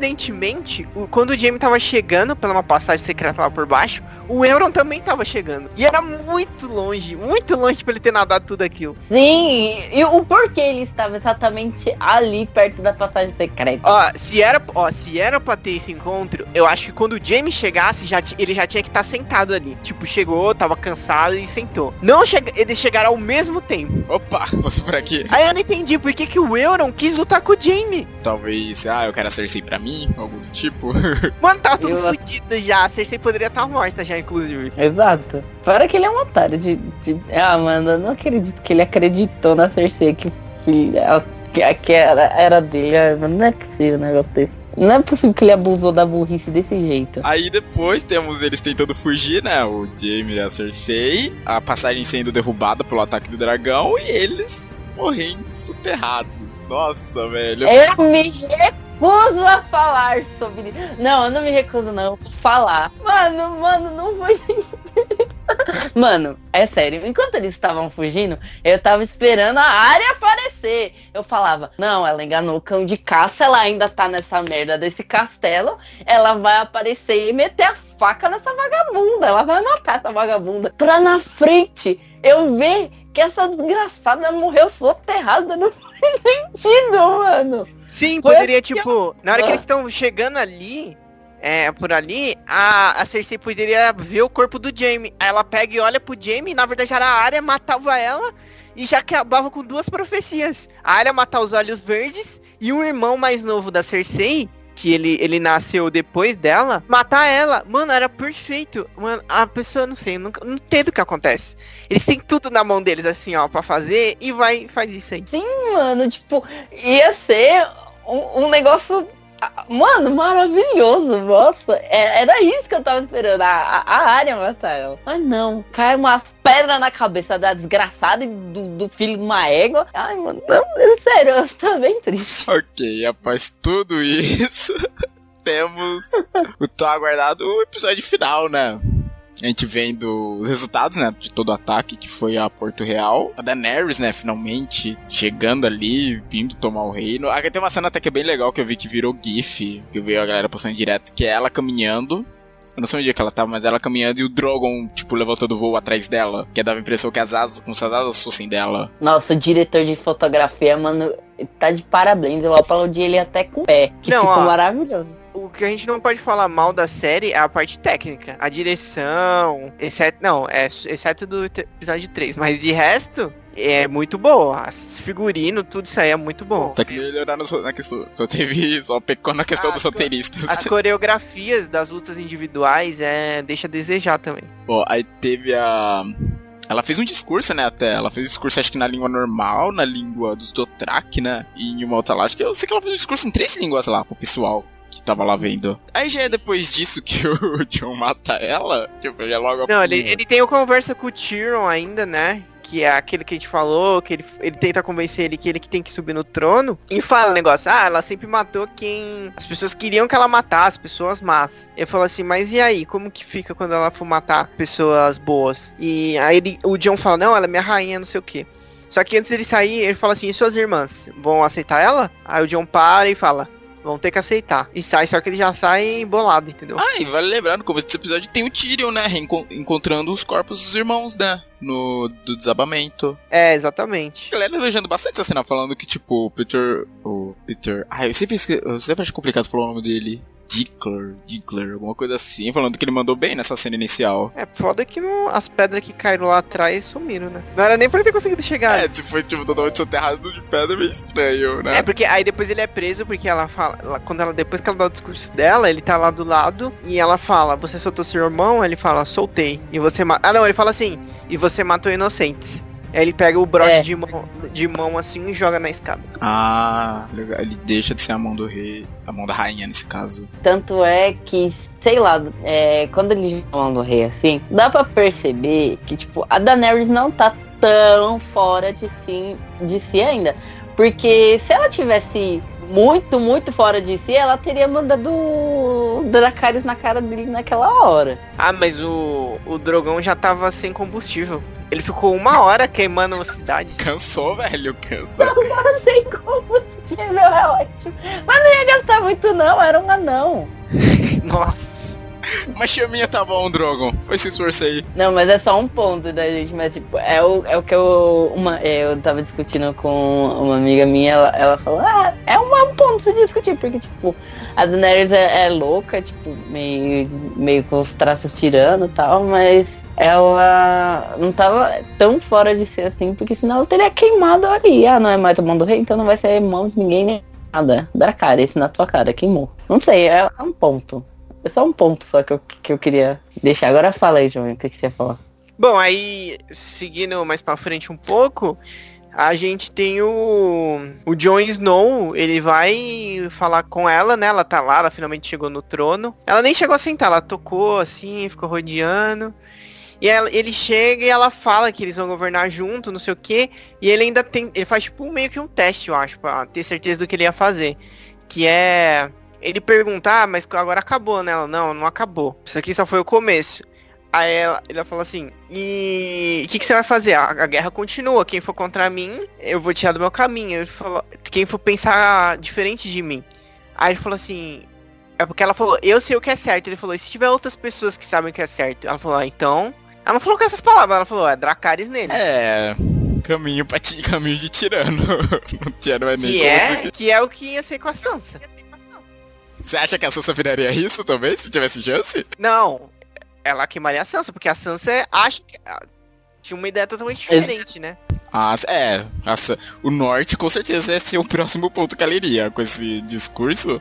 coincidentemente, o- quando o Jamie tava chegando pela uma passagem secreta lá por baixo, o Euron também tava chegando. E era muito longe, muito longe pra ele ter nadado tudo aquilo. Sim, e o porquê ele estava exatamente ali perto da passagem secreta. Ó, se era, ó, se era pra ter esse encontro, eu acho que quando o Jamie chegasse, já ele já tinha que estar sentado ali. Tipo, chegou, tava cansado e sentou. Não chega, eles chegaram ao mesmo tempo. Opa, você por aqui. Aí eu não entendi por que, que o Euron quis lutar com o Jamie. Talvez, ah, eu quero a Cersei pra mim, algo do tipo. Mano, tava tudo Eu- fudido já. A Cersei poderia estar morta já, inclusive. Exato. Fora que ele é um otário de, de- Ah, mano, eu não acredito que ele acreditou na Cersei que, que, que, que era, era dele. Ah, mano, não é possível um negócio desse. Não é possível que ele abusou da burrice desse jeito. Aí depois temos eles tentando fugir, né? O Jaime e a Cersei. A passagem sendo derrubada pelo ataque do dragão e eles morrendo soterrados. Nossa, velho. Eu me recuso a falar sobre. Não, eu não me recuso, não. Falar. Mano, mano, não foi. Mano, é sério. Enquanto eles estavam fugindo, eu tava esperando a área aparecer. Eu falava, não, ela enganou o cão de caça, ela ainda tá nessa merda desse castelo. Ela vai aparecer e meter a faca nessa vagabunda. Ela vai matar essa vagabunda. Pra na frente eu ver que essa desgraçada morreu soterrada. Não faz sentido, mano. Sim, Foi poderia, assim, tipo, na hora que Ah. eles estão chegando ali, é, por ali, a, a Cersei poderia ver o corpo do Jaime. Aí ela pega e olha pro Jaime, e na verdade era a área, matava ela e já acabava com duas profecias. A área matar os olhos verdes E o irmão mais novo da Cersei, que ele, ele nasceu depois dela, matar ela, mano, era perfeito. Mano, a pessoa, não sei, nunca, não entendo o que acontece. Eles têm tudo na mão deles, assim, ó, pra fazer, e vai faz isso aí. Sim, mano, tipo, ia ser um, um negócio Mano, maravilhoso, nossa. É, era isso que eu tava esperando, a, a, área matar ela. Mas não, cai umas pedras na cabeça da desgraçada do, do filho de uma égua. Ai, mano, não, sério, eu tô bem triste. Ok, após tudo isso, temos o tão aguardado episódio final, né? A gente vendo os resultados, né, de todo o ataque que foi a Porto Real. A Daenerys, né, finalmente chegando ali, vindo tomar o reino. Aqui tem uma cena até que é bem legal que eu vi que virou GIF, que eu vi a galera postando direto, que é ela caminhando. Eu não sei onde é que ela tava, mas ela caminhando e o Drogon, tipo, levantando o voo atrás dela. Que dava a impressão que as asas, como se as asas fossem dela. Nossa, o diretor de fotografia, mano, tá de parabéns. Eu aplaudi ele até com o pé. Que não, ficou ó, maravilhoso o que a gente não pode falar mal da série é a parte técnica. A direção, exceto. Não, é, exceto do episódio 3. Mas de resto, é muito boa. As figurino, tudo isso aí é muito bom. Só que melhorar na questão. Só teve. Só pecou na questão dos roteiristas. As coreografias das lutas individuais é, deixa a desejar também. Bom, aí teve a. Ela fez um discurso, né, até. Ela fez um discurso, acho que na língua normal, na língua dos Dothraki, né? E em uma outra lá. Acho que eu sei que ela fez um discurso em três línguas lá pro pessoal que tava lá vendo. Aí já é depois disso que o John mata ela? Tipo, já é logo Não, ele, ele tem uma conversa com o Tyrion ainda, né? que é aquele que a gente falou, que ele, ele tenta convencer ele que ele que tem que subir no trono, e fala o negócio, ah, ela sempre matou quem as pessoas queriam que ela matasse, pessoas más. Ele falou assim, mas e aí, como que fica quando ela for matar pessoas boas? E aí ele, o John fala, não, ela é minha rainha, não sei o que. Só que antes dele sair, ele fala assim, e suas irmãs, vão aceitar ela? Aí o John para e fala, Vão ter que aceitar. E sai, só que ele já sai bolado, entendeu? Ah, e vale lembrar, no começo desse episódio tem o Tyrion, né? Encontrando os corpos dos irmãos, né? No do desabamento. É, exatamente. A galera elogiando bastante essa cena, falando que, tipo, o Peter. O Peter. Ah, eu sempre, eu sempre acho complicado falar o nome dele. Dickler, Dickler, alguma coisa assim, falando que ele mandou bem nessa cena inicial. É foda que não, as pedras que caíram lá atrás sumiram, né? Não era nem pra ele ter conseguido chegar. É, se foi tipo totalmente soterrado de pedra, meio estranho, né? É, porque aí depois ele é preso, porque ela fala, ela, quando ela, depois que ela dá o discurso dela, ele tá lá do lado e ela fala, você soltou seu irmão? Ele fala, soltei. E você Ah, não, ele fala assim, e você matou inocentes. Aí ele pega o broche é. de, mão, de mão assim e joga na escada. Ah, legal. Ele deixa de ser a mão do rei, a mão da rainha nesse caso. Tanto é que, sei lá, é, quando ele joga a mão do rei assim, dá para perceber que, tipo, a Daenerys não tá tão fora de si, de si ainda. Porque se ela tivesse muito, muito fora de si, ela teria mandado o Dracarys na cara dele naquela hora. Ah, mas o, o Drogão já tava sem combustível. Ele ficou uma hora queimando a cidade. Cansou, velho, cansa. Não sei combustível, é ótimo. Mas não ia gastar muito não, era um anão. Nossa. Mas chaminha tá bom, Drogon. Foi se esforçar aí. Não, mas é só um ponto da gente, mas tipo, é o, é o que eu. Uma, é, eu tava discutindo com uma amiga minha, ela, ela falou, ah, é um, é um ponto se discutir, porque, tipo, a Daenerys é, é, louca, tipo, meio, meio com os traços tirando e tal, mas ela não tava tão fora de ser assim, porque senão ela teria queimado ali. Ah, não é mais a mão do rei, então não vai ser mão de ninguém nem nada. Da cara, esse na tua cara, queimou. Não sei, é um ponto. É só um ponto só que eu, que eu queria deixar. Agora fala aí, João, o que, que você ia falar? Bom, aí, seguindo mais pra frente um pouco, a gente tem o, o Jon Snow, ele vai falar com ela, né? Ela tá lá, ela finalmente chegou no trono. Ela nem chegou a sentar, ela tocou assim, ficou rodeando. E ela, ele chega e ela fala que eles vão governar junto, não sei o que. E ele ainda tem. Ele faz tipo meio que um teste, eu acho, pra ter certeza do que ele ia fazer. Que é ele perguntar, ah, mas agora acabou, né? Ela, não, não acabou. Isso aqui só foi o começo. Aí ela, ele falou assim, e o que, que, você vai fazer? A, a, guerra continua, quem for contra mim, eu vou tirar do meu caminho. Ele falou, quem for pensar diferente de mim. Aí ele falou assim, é porque ela falou, eu sei o que é certo. Ele falou, e se tiver outras pessoas que sabem o que é certo? Ela falou, ah, então... Ela não falou com essas palavras, ela falou, é Dracarys nele. É, caminho, pra caminho de tirano. não é nem que é, que é o que ia ser com a Sansa. Você acha que a Sansa viraria isso também, se tivesse chance? Não, ela queimaria a Sansa, porque a Sansa acha que tinha uma ideia totalmente diferente, né? Ah, é, essa, o norte com certeza é ser o próximo ponto que ela iria com esse discurso.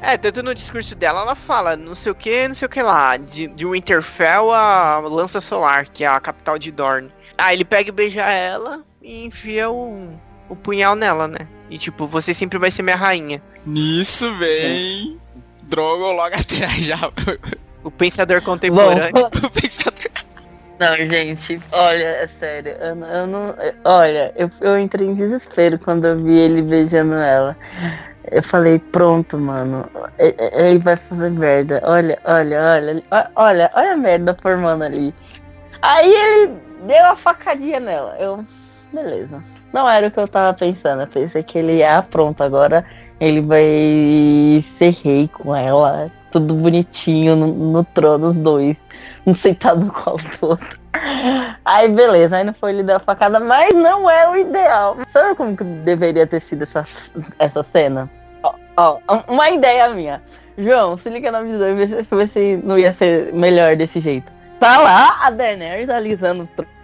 É, tanto no discurso dela ela fala não sei o que, não sei o que lá, de, de Winterfell a Lança Solar, que é a capital de Dorne. Aí ele pega e beija ela e enfia o, o punhal nela, né? E tipo, você sempre vai ser minha rainha. Nisso vem. É. Drogo logo atrás já. O pensador contemporâneo. Bom, o pensador. Não, gente, olha, é sério, eu, eu não. Olha, eu, eu entrei em desespero quando eu vi ele beijando ela. Eu falei, pronto, mano. Ele vai fazer merda. Olha, olha, olha. Olha, olha a merda formando ali. Aí ele deu a facadinha nela. Eu. Beleza. Não era o que eu tava pensando. Eu pensei que ele ah, pronto, agora ele vai ser rei com ela. Tudo bonitinho no, no trono, os dois. Um sentado no colo do outro. Aí beleza, aí não foi ele dar a facada, mas não é o ideal. Sabe como que deveria ter sido essa, essa cena? Ó, ó, uma ideia minha. João, se liga na visão e vê se não ia ser melhor desse jeito. Tá lá a Daenerys alisando o trono.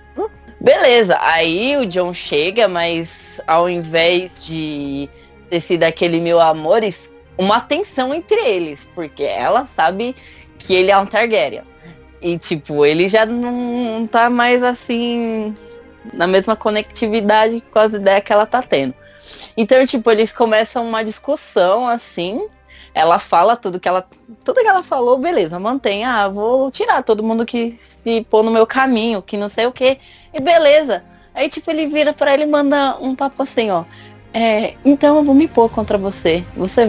Beleza, aí o John chega, mas ao invés de ter sido aquele meu amores, uma tensão entre eles, porque ela sabe que ele é um Targaryen. E, tipo, ele já não tá mais assim na mesma conectividade com as ideias que ela tá tendo. Então, tipo, eles começam uma discussão assim. Ela fala tudo que ela. Tudo que ela falou, beleza, mantém. Ah, vou tirar todo mundo que se pôr no meu caminho, que não sei o que. E beleza. Aí, tipo, ele vira para ele e manda um papo assim, ó. É, então eu vou me pôr contra você. Você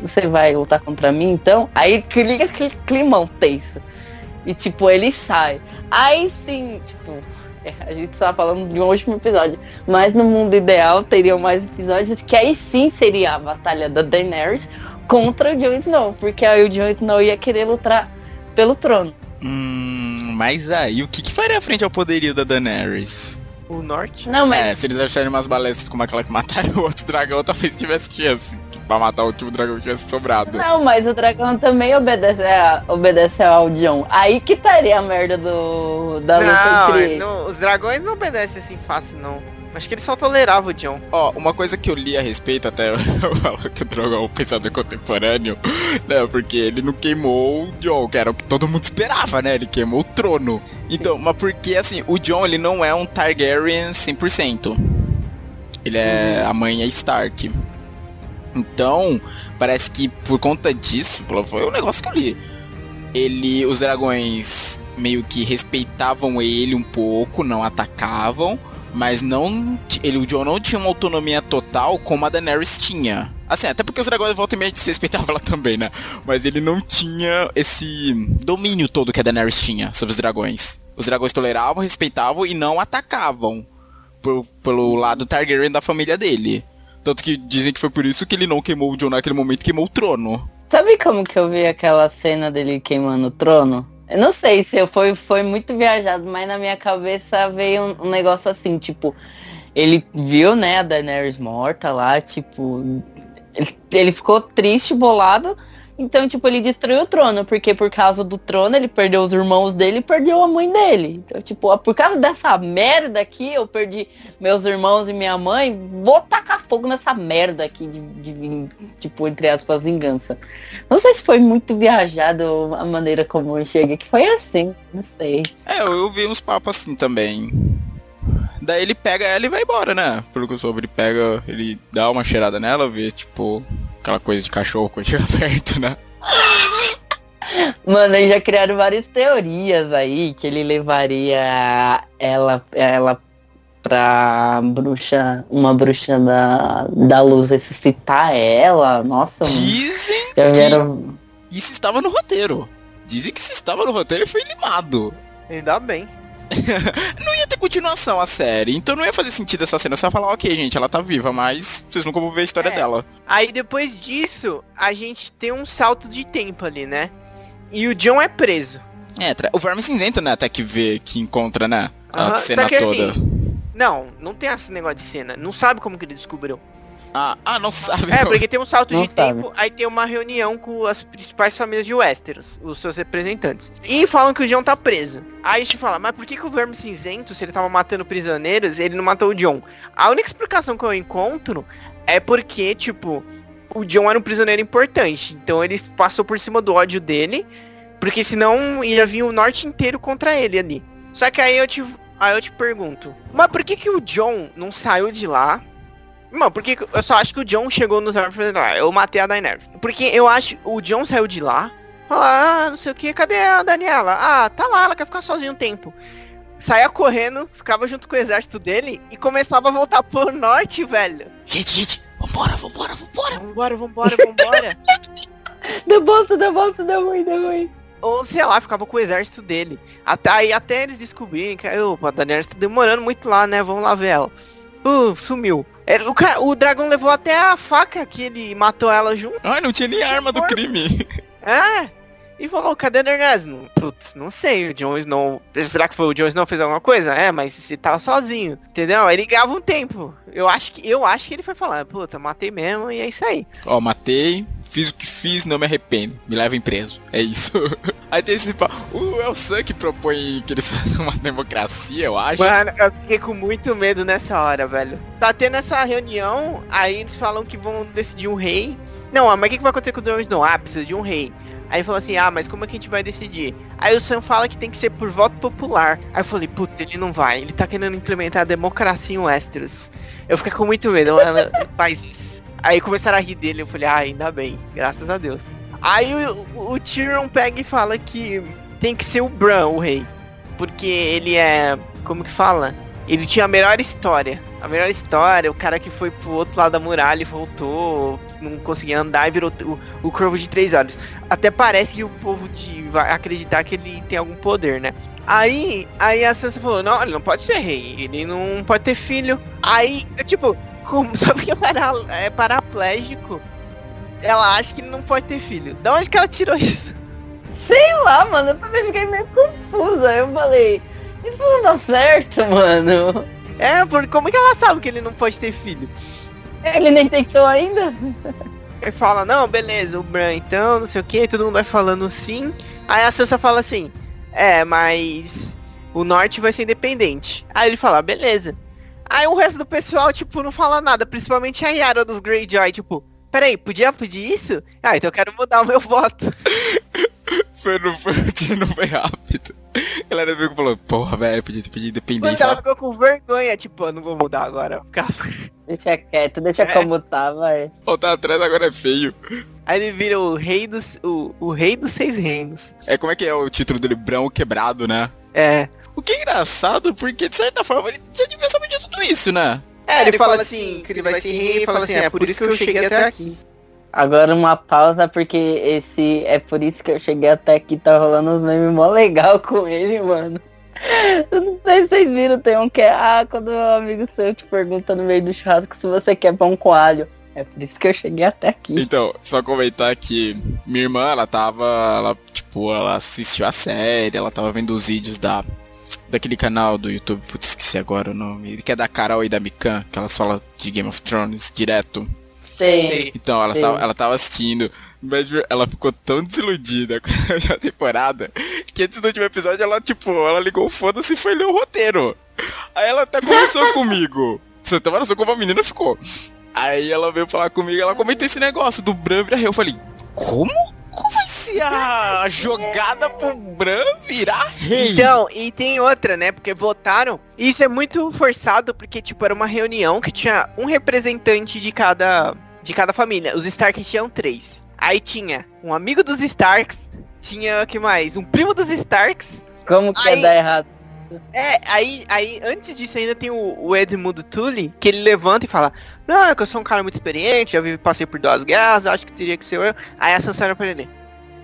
você vai lutar contra mim, então? Aí cria aquele climão tenso. E, tipo, ele sai. Aí sim, tipo, a gente estava falando de um último episódio. Mas no mundo ideal teriam mais episódios que aí sim seria a batalha da Daenerys contra o Jon Snow. Porque aí o Jon Snow ia querer lutar pelo trono. Hum, mas aí o que, que faria frente ao poderio da Daenerys? O norte? Não, mas. É, se eles acharem umas balestas como aquela que mataram o outro dragão, talvez tivesse chance pra matar o último dragão que tivesse sobrado. Não, mas o dragão também obedece, é, obedece ao John. Aí que estaria a merda do, da luta entre não, Os dragões não obedecem assim fácil, não. Acho que ele só tolerava o John. Ó, uma coisa que eu li a respeito, até eu falo que o Drogon é o pensador contemporâneo, né? Porque ele não queimou o John, que era o que todo mundo esperava, né? Ele queimou o trono. Então, Sim. mas porque assim, o John ele não é um Targaryen 100%. Ele é. Uhum. A mãe é Stark. Então, parece que por conta disso, foi um negócio que eu li. Ele, os dragões meio que respeitavam ele um pouco, não atacavam, mas não, ele o Jon não tinha uma autonomia total como a Daenerys tinha. Assim, até porque os dragões volta e meia se respeitavam ela também, né? Mas ele não tinha esse domínio todo que a Daenerys tinha sobre os dragões. Os dragões toleravam, respeitavam e não atacavam por, pelo lado Targaryen da família dele. Tanto que dizem que foi por isso que ele não queimou o John naquele momento, queimou o trono. Sabe como que eu vi aquela cena dele queimando o trono? Eu não sei se eu foi, foi muito viajado, mas na minha cabeça veio um, um negócio assim, tipo, ele viu, né, a Daenerys morta lá, tipo, ele, ele ficou triste, bolado, então, tipo, ele destruiu o trono, porque por causa do trono ele perdeu os irmãos dele e perdeu a mãe dele. Então, tipo, por causa dessa merda aqui, eu perdi meus irmãos e minha mãe, vou tacar fogo nessa merda aqui de, de tipo, entre aspas, vingança. Não sei se foi muito viajado a maneira como eu cheguei, que foi assim, não sei. É, eu vi uns papos assim também. Daí ele pega ela e vai embora, né? Pelo que eu soube, ele pega, ele dá uma cheirada nela, vê, tipo, aquela coisa de cachorro quando chega perto, né? Mano, eles já criaram várias teorias aí que ele levaria ela, ela pra bruxa, uma bruxa da, da luz ressuscitar ela. Nossa, Dizem mano. que vieram... isso estava no roteiro. Dizem que isso estava no roteiro e foi limado. Ainda bem. não ia continuação a série, então não ia fazer sentido essa cena. Você ia falar, ok, gente, ela tá viva, mas vocês nunca vão ver a história é. dela. Aí depois disso, a gente tem um salto de tempo ali, né? E o John é preso. É, o Verme Cinzento, né, até que vê, que encontra, né, a cena que, toda. Assim, não, não tem esse negócio de cena. Não sabe como que ele descobriu. Ah, ah, não sabe. É, porque tem um salto Não de sabe. tempo, aí tem uma reunião com as principais famílias de Westeros, os seus representantes. E falam que o John tá preso. Aí a gente fala, mas por que, que o Verme Cinzento, se ele tava matando prisioneiros, ele não matou o John? A única explicação que eu encontro é porque, tipo, o John era um prisioneiro importante. Então ele passou por cima do ódio dele, porque senão ia vir o norte inteiro contra ele ali. Só que aí eu te, aí eu te pergunto, mas por que, que o John não saiu de lá? Mano, porque eu só acho que o John chegou nos árvores e falou, ah, eu matei a Daenerys. Porque eu acho, o John saiu de lá, falou, ah, não sei o que, cadê a Daniela? Ah, tá lá, ela quer ficar sozinha um tempo. Saía correndo, ficava junto com o exército dele e começava a voltar pro norte, velho. Gente, gente, vambora, vambora, vambora. Vambora, vambora, vambora. Deu bolsa, deu bolsa, deu ruim, deu ruim. Ou sei lá, ficava com o exército dele. Até, aí até eles descobrirem que opa, a Daenerys tá demorando muito lá, né? Vamos lá ver ela. Uh, sumiu. É, O, ca- o dragão levou até a faca que ele matou ela junto. Ai, não tinha nem arma do crime. É. E falou, cadê? Não- Putz, não sei, o Jon Snow... Será que foi o Jon Snow fez alguma coisa? É, mas você tava sozinho, entendeu? Ele ganhava um tempo. Eu acho que, eu acho que ele foi falar, puta, matei mesmo e é isso aí. Ó, matei, fiz o que fiz, não me arrependo. Me levem preso. É isso. Aí tem esse. O Elsan que propõe que eles façam uma democracia, eu acho. Mano, eu fiquei com muito medo nessa hora, velho. Tá tendo essa reunião, aí eles falam que vão decidir um rei. Não, mas o que, que vai acontecer com o Jon Snow? Ah, precisa de um rei. Aí falou assim, ah, mas como é que a gente vai decidir? Aí o Sam fala que tem que ser por voto popular. Aí eu falei, puta, ele não vai. Ele tá querendo implementar a democracia em Westeros. Eu fiquei com muito medo, ela faz isso. Aí começaram a rir dele, eu falei, ah, ainda bem, graças a Deus. Aí o, o, Tyrion pega e fala que tem que ser o Bran, o rei. Porque ele é, como que fala? Ele tinha a melhor história. A melhor história, o cara que foi pro outro lado da muralha e voltou, não conseguia andar e virou o, o Corvo de Três Olhos. Até parece que o povo de, vai acreditar que ele tem algum poder, né? Aí, aí a Sansa falou, não, ele não pode ser rei, ele não pode ter filho. Aí, tipo, como, só porque para, é paraplégico, ela acha que ele não pode ter filho. Da onde que ela tirou isso? Sei lá, mano, eu também fiquei meio confusa. Eu falei, isso não dá certo, mano. É, porque como que ela sabe que ele não pode ter filho? Ele nem tentou ainda? Ele fala, não, beleza, o Bran então, não sei o que, todo mundo vai falando sim. Aí a Sansa fala assim, é, mas o norte vai ser independente. Aí ele fala, beleza. Aí o resto do pessoal, tipo, não fala nada, principalmente a Yara dos Greyjoy, tipo, peraí, podia pedir isso? Ah, então eu quero mudar o meu voto. Foi, não foi, não foi rápido. A galera veio e falou, porra, velho, podia ter pedido independência. ela ficou com vergonha, tipo, eu não vou mudar agora. Calma. Deixa quieto, deixa É. como tá, vai. Voltar atrás agora é feio. Aí ele vira o rei dos, o, o rei dos seis reinos. É, como é que é o título dele? Brão quebrado, né? É. O que é engraçado, porque de certa forma ele já devia saber de tudo isso, né? É, ele, fala assim, que ele vai ser rei, e fala assim, é por isso que eu cheguei até aqui. Agora uma pausa, porque esse. É por isso que eu cheguei até aqui, tá rolando uns memes mó legal com ele, mano. Eu não sei se vocês viram, tem um que é, ah, quando um amigo seu te pergunta no meio do churrasco se você quer pão com alho. É por isso que eu cheguei até aqui. Então, só comentar que minha irmã, ela tava, ela, tipo, ela assistiu a série, ela tava vendo os vídeos da daquele canal do YouTube, putz, esqueci agora o nome, que é da Carol e da Mikan, que elas falam de Game of Thrones direto. Sei. Então, ela Sim. tava, ela tava assistindo, mas ela ficou tão desiludida com a temporada que antes do último episódio ela, tipo, ela ligou o foda-se e foi ler o roteiro. Aí ela até conversou comigo. Você tava noção como a menina ficou. Aí ela veio falar comigo, ela comentou esse negócio do Bran virar rei. Eu falei, como? Como vai a jogada pro Bran virar rei? Então, e tem outra, né? Porque votaram. E isso é muito forçado, porque, tipo, era uma reunião que tinha um representante de cada. de cada família. Os Starks tinham três. Aí tinha um amigo dos Starks, tinha que mais? Um primo dos Starks. Como que Aí- ia dar errado? É, aí, aí antes disso ainda tem o, o Edmundo Tully, que ele levanta e fala, não, é que eu sou um cara muito experiente, já vi, passei por duas guerras, acho que teria que ser eu. Aí a Sansa olha pra ele.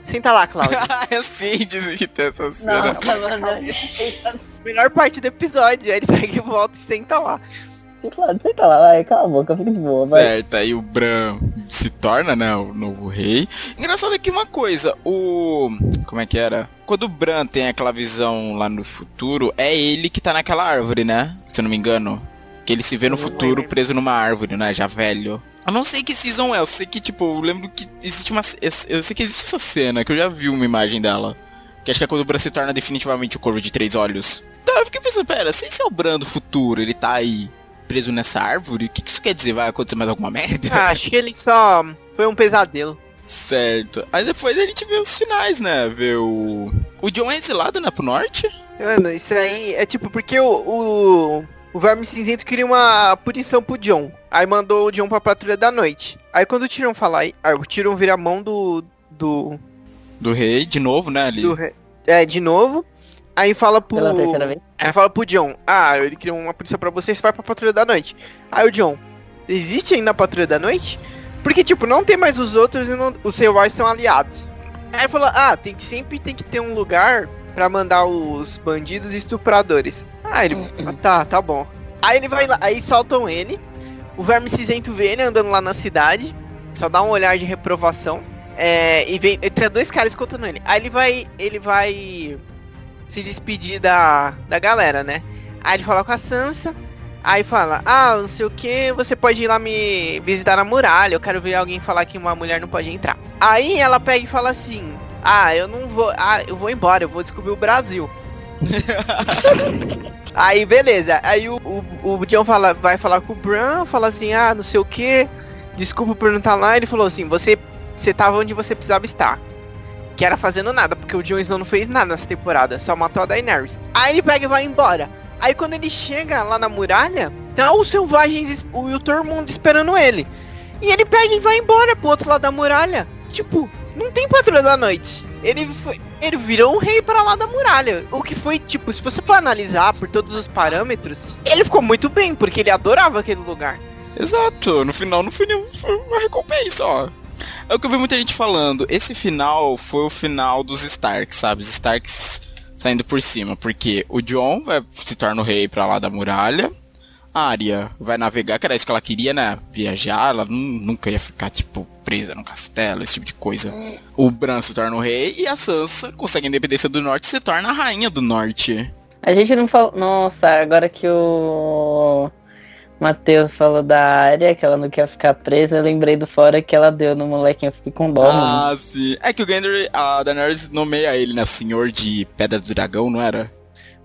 Senta lá, Cláudio. é sim, dizem que tem essa Não, cena. mano, Melhor parte do episódio. Aí ele pega e volta e senta lá. Claro, senta lá, vai, cala a boca, fica de boa, vai. Certo, aí o Bran se torna, né, o novo rei. Engraçado aqui uma coisa, o... como é que era? Quando o Bran tem aquela visão lá no futuro, é ele que tá naquela árvore, né? Se eu não me engano. Que ele se vê no futuro preso numa árvore, né, já velho. Eu não sei que season é, eu sei que, tipo, eu lembro que existe uma. Eu sei que existe essa cena, que eu já vi uma imagem dela. Que acho que é quando o Bran se torna definitivamente o Corvo de Três Olhos. Então eu fiquei pensando, pera, se esse é o Bran do futuro, ele tá aí preso nessa árvore, o que, que isso quer dizer? Vai acontecer mais alguma merda? Ah, acho que ele só foi um pesadelo. Certo. Aí depois a gente vê os finais, né? Vê o. O John é exilado, né, pro norte? Mano, isso aí é tipo, porque o, o, o Verme Cinzento queria uma punição pro John. Aí mandou o John pra patrulha da noite. Aí quando o Tyrion fala, aí, o Tyrion vira a mão do. do. Do rei, de novo, né? Ali. do rei. É, de novo. Aí fala pro. Pela terceira vez. Aí fala pro John, ah, ele criou uma punição pra você, você vai pra patrulha da noite. Aí o John, existe ainda a patrulha da noite? Porque, tipo, não tem mais os outros e não, os rivais são aliados. Aí ele falou, ah, tem que sempre tem que ter um lugar pra mandar os bandidos e estupradores. Ah, ele, ah, tá, tá bom. Aí ele vai lá, aí soltam ele. O Verme Cinzento vê ele andando lá na cidade. Só dá um olhar de reprovação. É, e vem, tem dois caras escutando ele. Aí ele vai, ele vai se despedir da, da galera, né? Aí ele fala com a Sansa. Aí fala, ah, não sei o que, você pode ir lá me visitar na muralha, eu quero ver alguém falar que uma mulher não pode entrar. Aí ela pega e fala assim, ah, eu não vou, ah, eu vou embora, eu vou descobrir o Brasil. aí beleza, aí o, o, o John fala, vai falar com o Bran, fala assim, ah, não sei o que, desculpa por não estar lá, ele falou assim, você, você tava onde você precisava estar. Que era fazendo nada, porque o Jon Snow não fez nada nessa temporada, só matou a Daenerys. Aí ele pega e vai embora. Aí quando ele chega lá na muralha, tá os selvagens e o todo mundo esperando ele. E ele pega e vai embora pro outro lado da muralha. Tipo, não tem patrulha da noite. Ele foi, ele virou um rei para lá da muralha. O que foi, tipo, se você for analisar por todos os parâmetros, ele ficou muito bem, porque ele adorava aquele lugar. Exato, no final foi nenhuma foi uma recompensa, ó. É o que eu vi muita gente falando. Esse final foi o final dos Starks, sabe? Os Starks saindo por cima, porque o John vai se torna o rei pra lá da muralha. A Arya vai navegar, que era isso que ela queria, né? Viajar, ela nunca ia ficar, tipo, presa no castelo, esse tipo de coisa. O Bran se torna o rei e a Sansa consegue a independência do norte e se torna a rainha do norte. A gente não falou. Nossa, agora que o. Matheus falou da área, que ela não quer ficar presa, eu lembrei do fora que ela deu no molequinho, eu fiquei com dó, Ah, mano. sim. É que o Gendry, a Daenerys nomeia ele, né? Senhor de Pedra do Dragão, não era?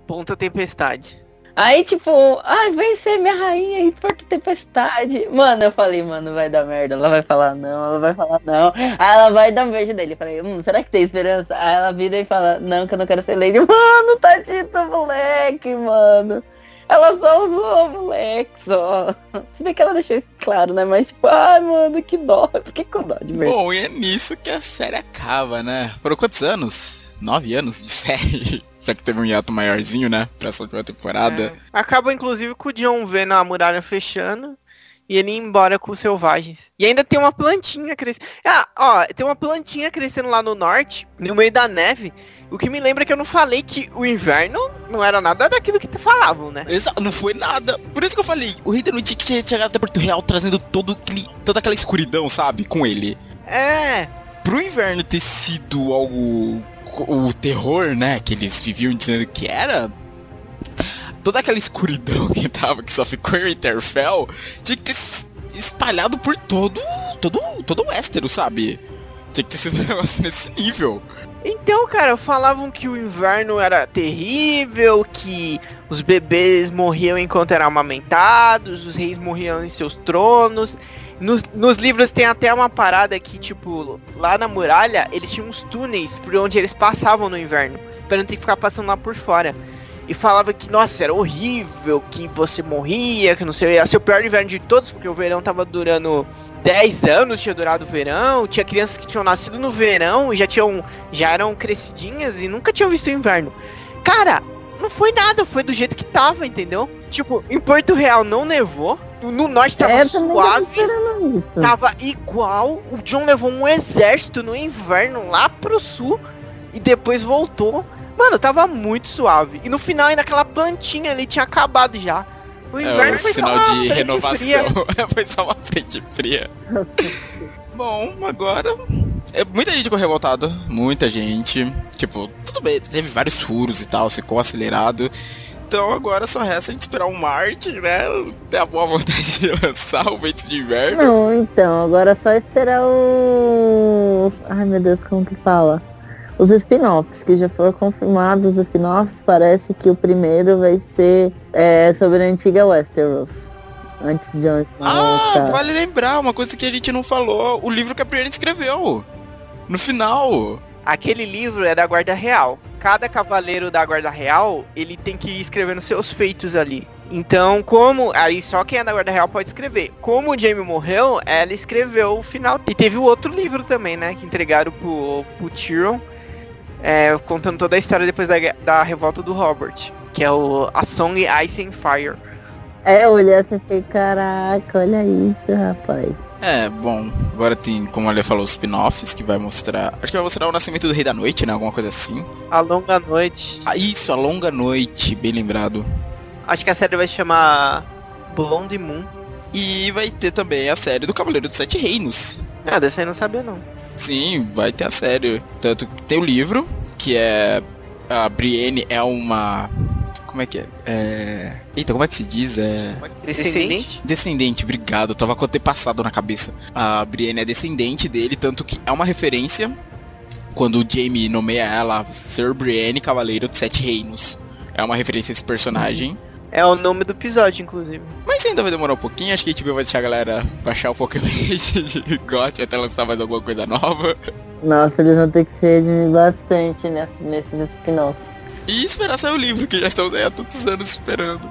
Ponta Tempestade. Aí, tipo, ai, vem ser minha rainha em Porto Tempestade. Mano, eu falei, mano, vai dar merda. Ela vai falar não, ela vai falar não. Aí ela vai dar um beijo dele. Eu falei, hum, será que tem esperança? Aí ela vira e fala, não, que eu não quero ser lady. Mano, tadinho moleque, mano. Ela só usou moleque, só. Se bem que ela deixou isso claro, né? Mas, tipo, ai, mano, que dó. Eu fiquei com dó de verdade. Bom, e é nisso que a série acaba, né? Foram quantos anos? Nove anos de série? Já que teve um hiato maiorzinho, né? Pra essa última temporada. É. Acaba inclusive com o John vendo a muralha fechando e ele ir embora com os selvagens. E ainda tem uma plantinha crescendo. Ah, ó, tem uma plantinha crescendo lá no norte, no meio da neve. O que me lembra que eu não falei que o inverno não era nada daquilo que falavam, né? Exato, não foi nada. Por isso que eu falei, o Rei não tinha que ter chegado até Porto Real trazendo todo aquele, toda aquela escuridão, sabe? Com ele. É. Pro inverno ter sido algo. O terror, né? Que eles viviam dizendo que era. Toda aquela escuridão que tava, que só ficou em Winterfell, tinha que ter espalhado por todo. todo. todo o Westeros, sabe? Tinha que ter sido um negócio nesse nível. Então, cara, falavam que o inverno era terrível, que os bebês morriam enquanto eram amamentados, os reis morriam em seus tronos. Nos, nos livros tem até uma parada que, tipo, lá na muralha, eles tinham uns túneis por onde eles passavam no inverno, pra não ter que ficar passando lá por fora. E falava que, nossa, era horrível, que você morria, que não sei, ia ser o pior inverno de todos, porque o verão tava durando 10 anos, tinha durado o verão, tinha crianças que tinham nascido no verão e já tinham, já eram crescidinhas e nunca tinham visto o inverno. Cara, não foi nada, foi do jeito que tava, entendeu? Tipo, em Porto Real não nevou, no norte tava É, suave, tava igual, o John levou um exército no inverno lá pro sul e depois voltou. Mano, tava muito suave. E no final ainda aquela plantinha ali tinha acabado já. O inverno É o foi sinal só uma de frente renovação. fria. foi só uma frente fria. Bom, agora. É, muita gente ficou revoltada. Muita gente. Tipo, tudo bem, teve vários furos e tal, ficou acelerado. Então agora só resta a gente esperar o um Martin, né? Ter a boa vontade de lançar o Ventos de Inverno. Não, então, agora é só esperar os. Ai meu Deus, como que fala? Os spin-offs, que já foram confirmados, os spin-offs, parece que o primeiro vai ser é, sobre a antiga Westeros. Antes de Jon Ah, vale lembrar, uma coisa que a gente não falou, o livro que a Brienne escreveu. No final. Aquele livro é da Guarda Real. Cada cavaleiro da Guarda Real, ele tem que ir escrevendo seus feitos ali. Então, como. Aí só quem é da Guarda Real pode escrever. Como o Jamie morreu, ela escreveu o final. E teve o outro livro também, né? Que entregaram pro, pro Tyrion. É, contando toda a história depois da, da revolta do Robert. Que é o A Song Ice and Fire. É, assim e falei, caraca, olha isso, rapaz. É, bom, agora tem, como a Lê falou, os spin-offs que vai mostrar. Acho que vai mostrar o nascimento do Rei da Noite, né? Alguma coisa assim. A Longa Noite. Ah, isso, a Longa Noite, bem lembrado. Acho que a série vai se chamar Blonde Moon. E vai ter também a série do Cavaleiro dos Sete Reinos. Ah, dessa aí não sabia não. Sim, vai ter a série. Tanto que tem o livro, que é. A Brienne é uma como é que é? é... Eita, como é que se diz? É... Descendente? Descendente, obrigado. tava com ter passado na cabeça. A Brienne é descendente dele, tanto que é uma referência quando o Jaime nomeia ela Sir Brienne, Cavaleiro de Sete Reinos. É uma referência a esse personagem. É o nome do episódio, inclusive. Mas ainda vai demorar um pouquinho, acho que a gente vai deixar a galera baixar um pouco de GOT até lançar mais alguma coisa nova. Nossa, eles vão ter que se redimir bastante nesses spin-offs. E esperar sair o livro, que já estamos aí há tantos anos esperando.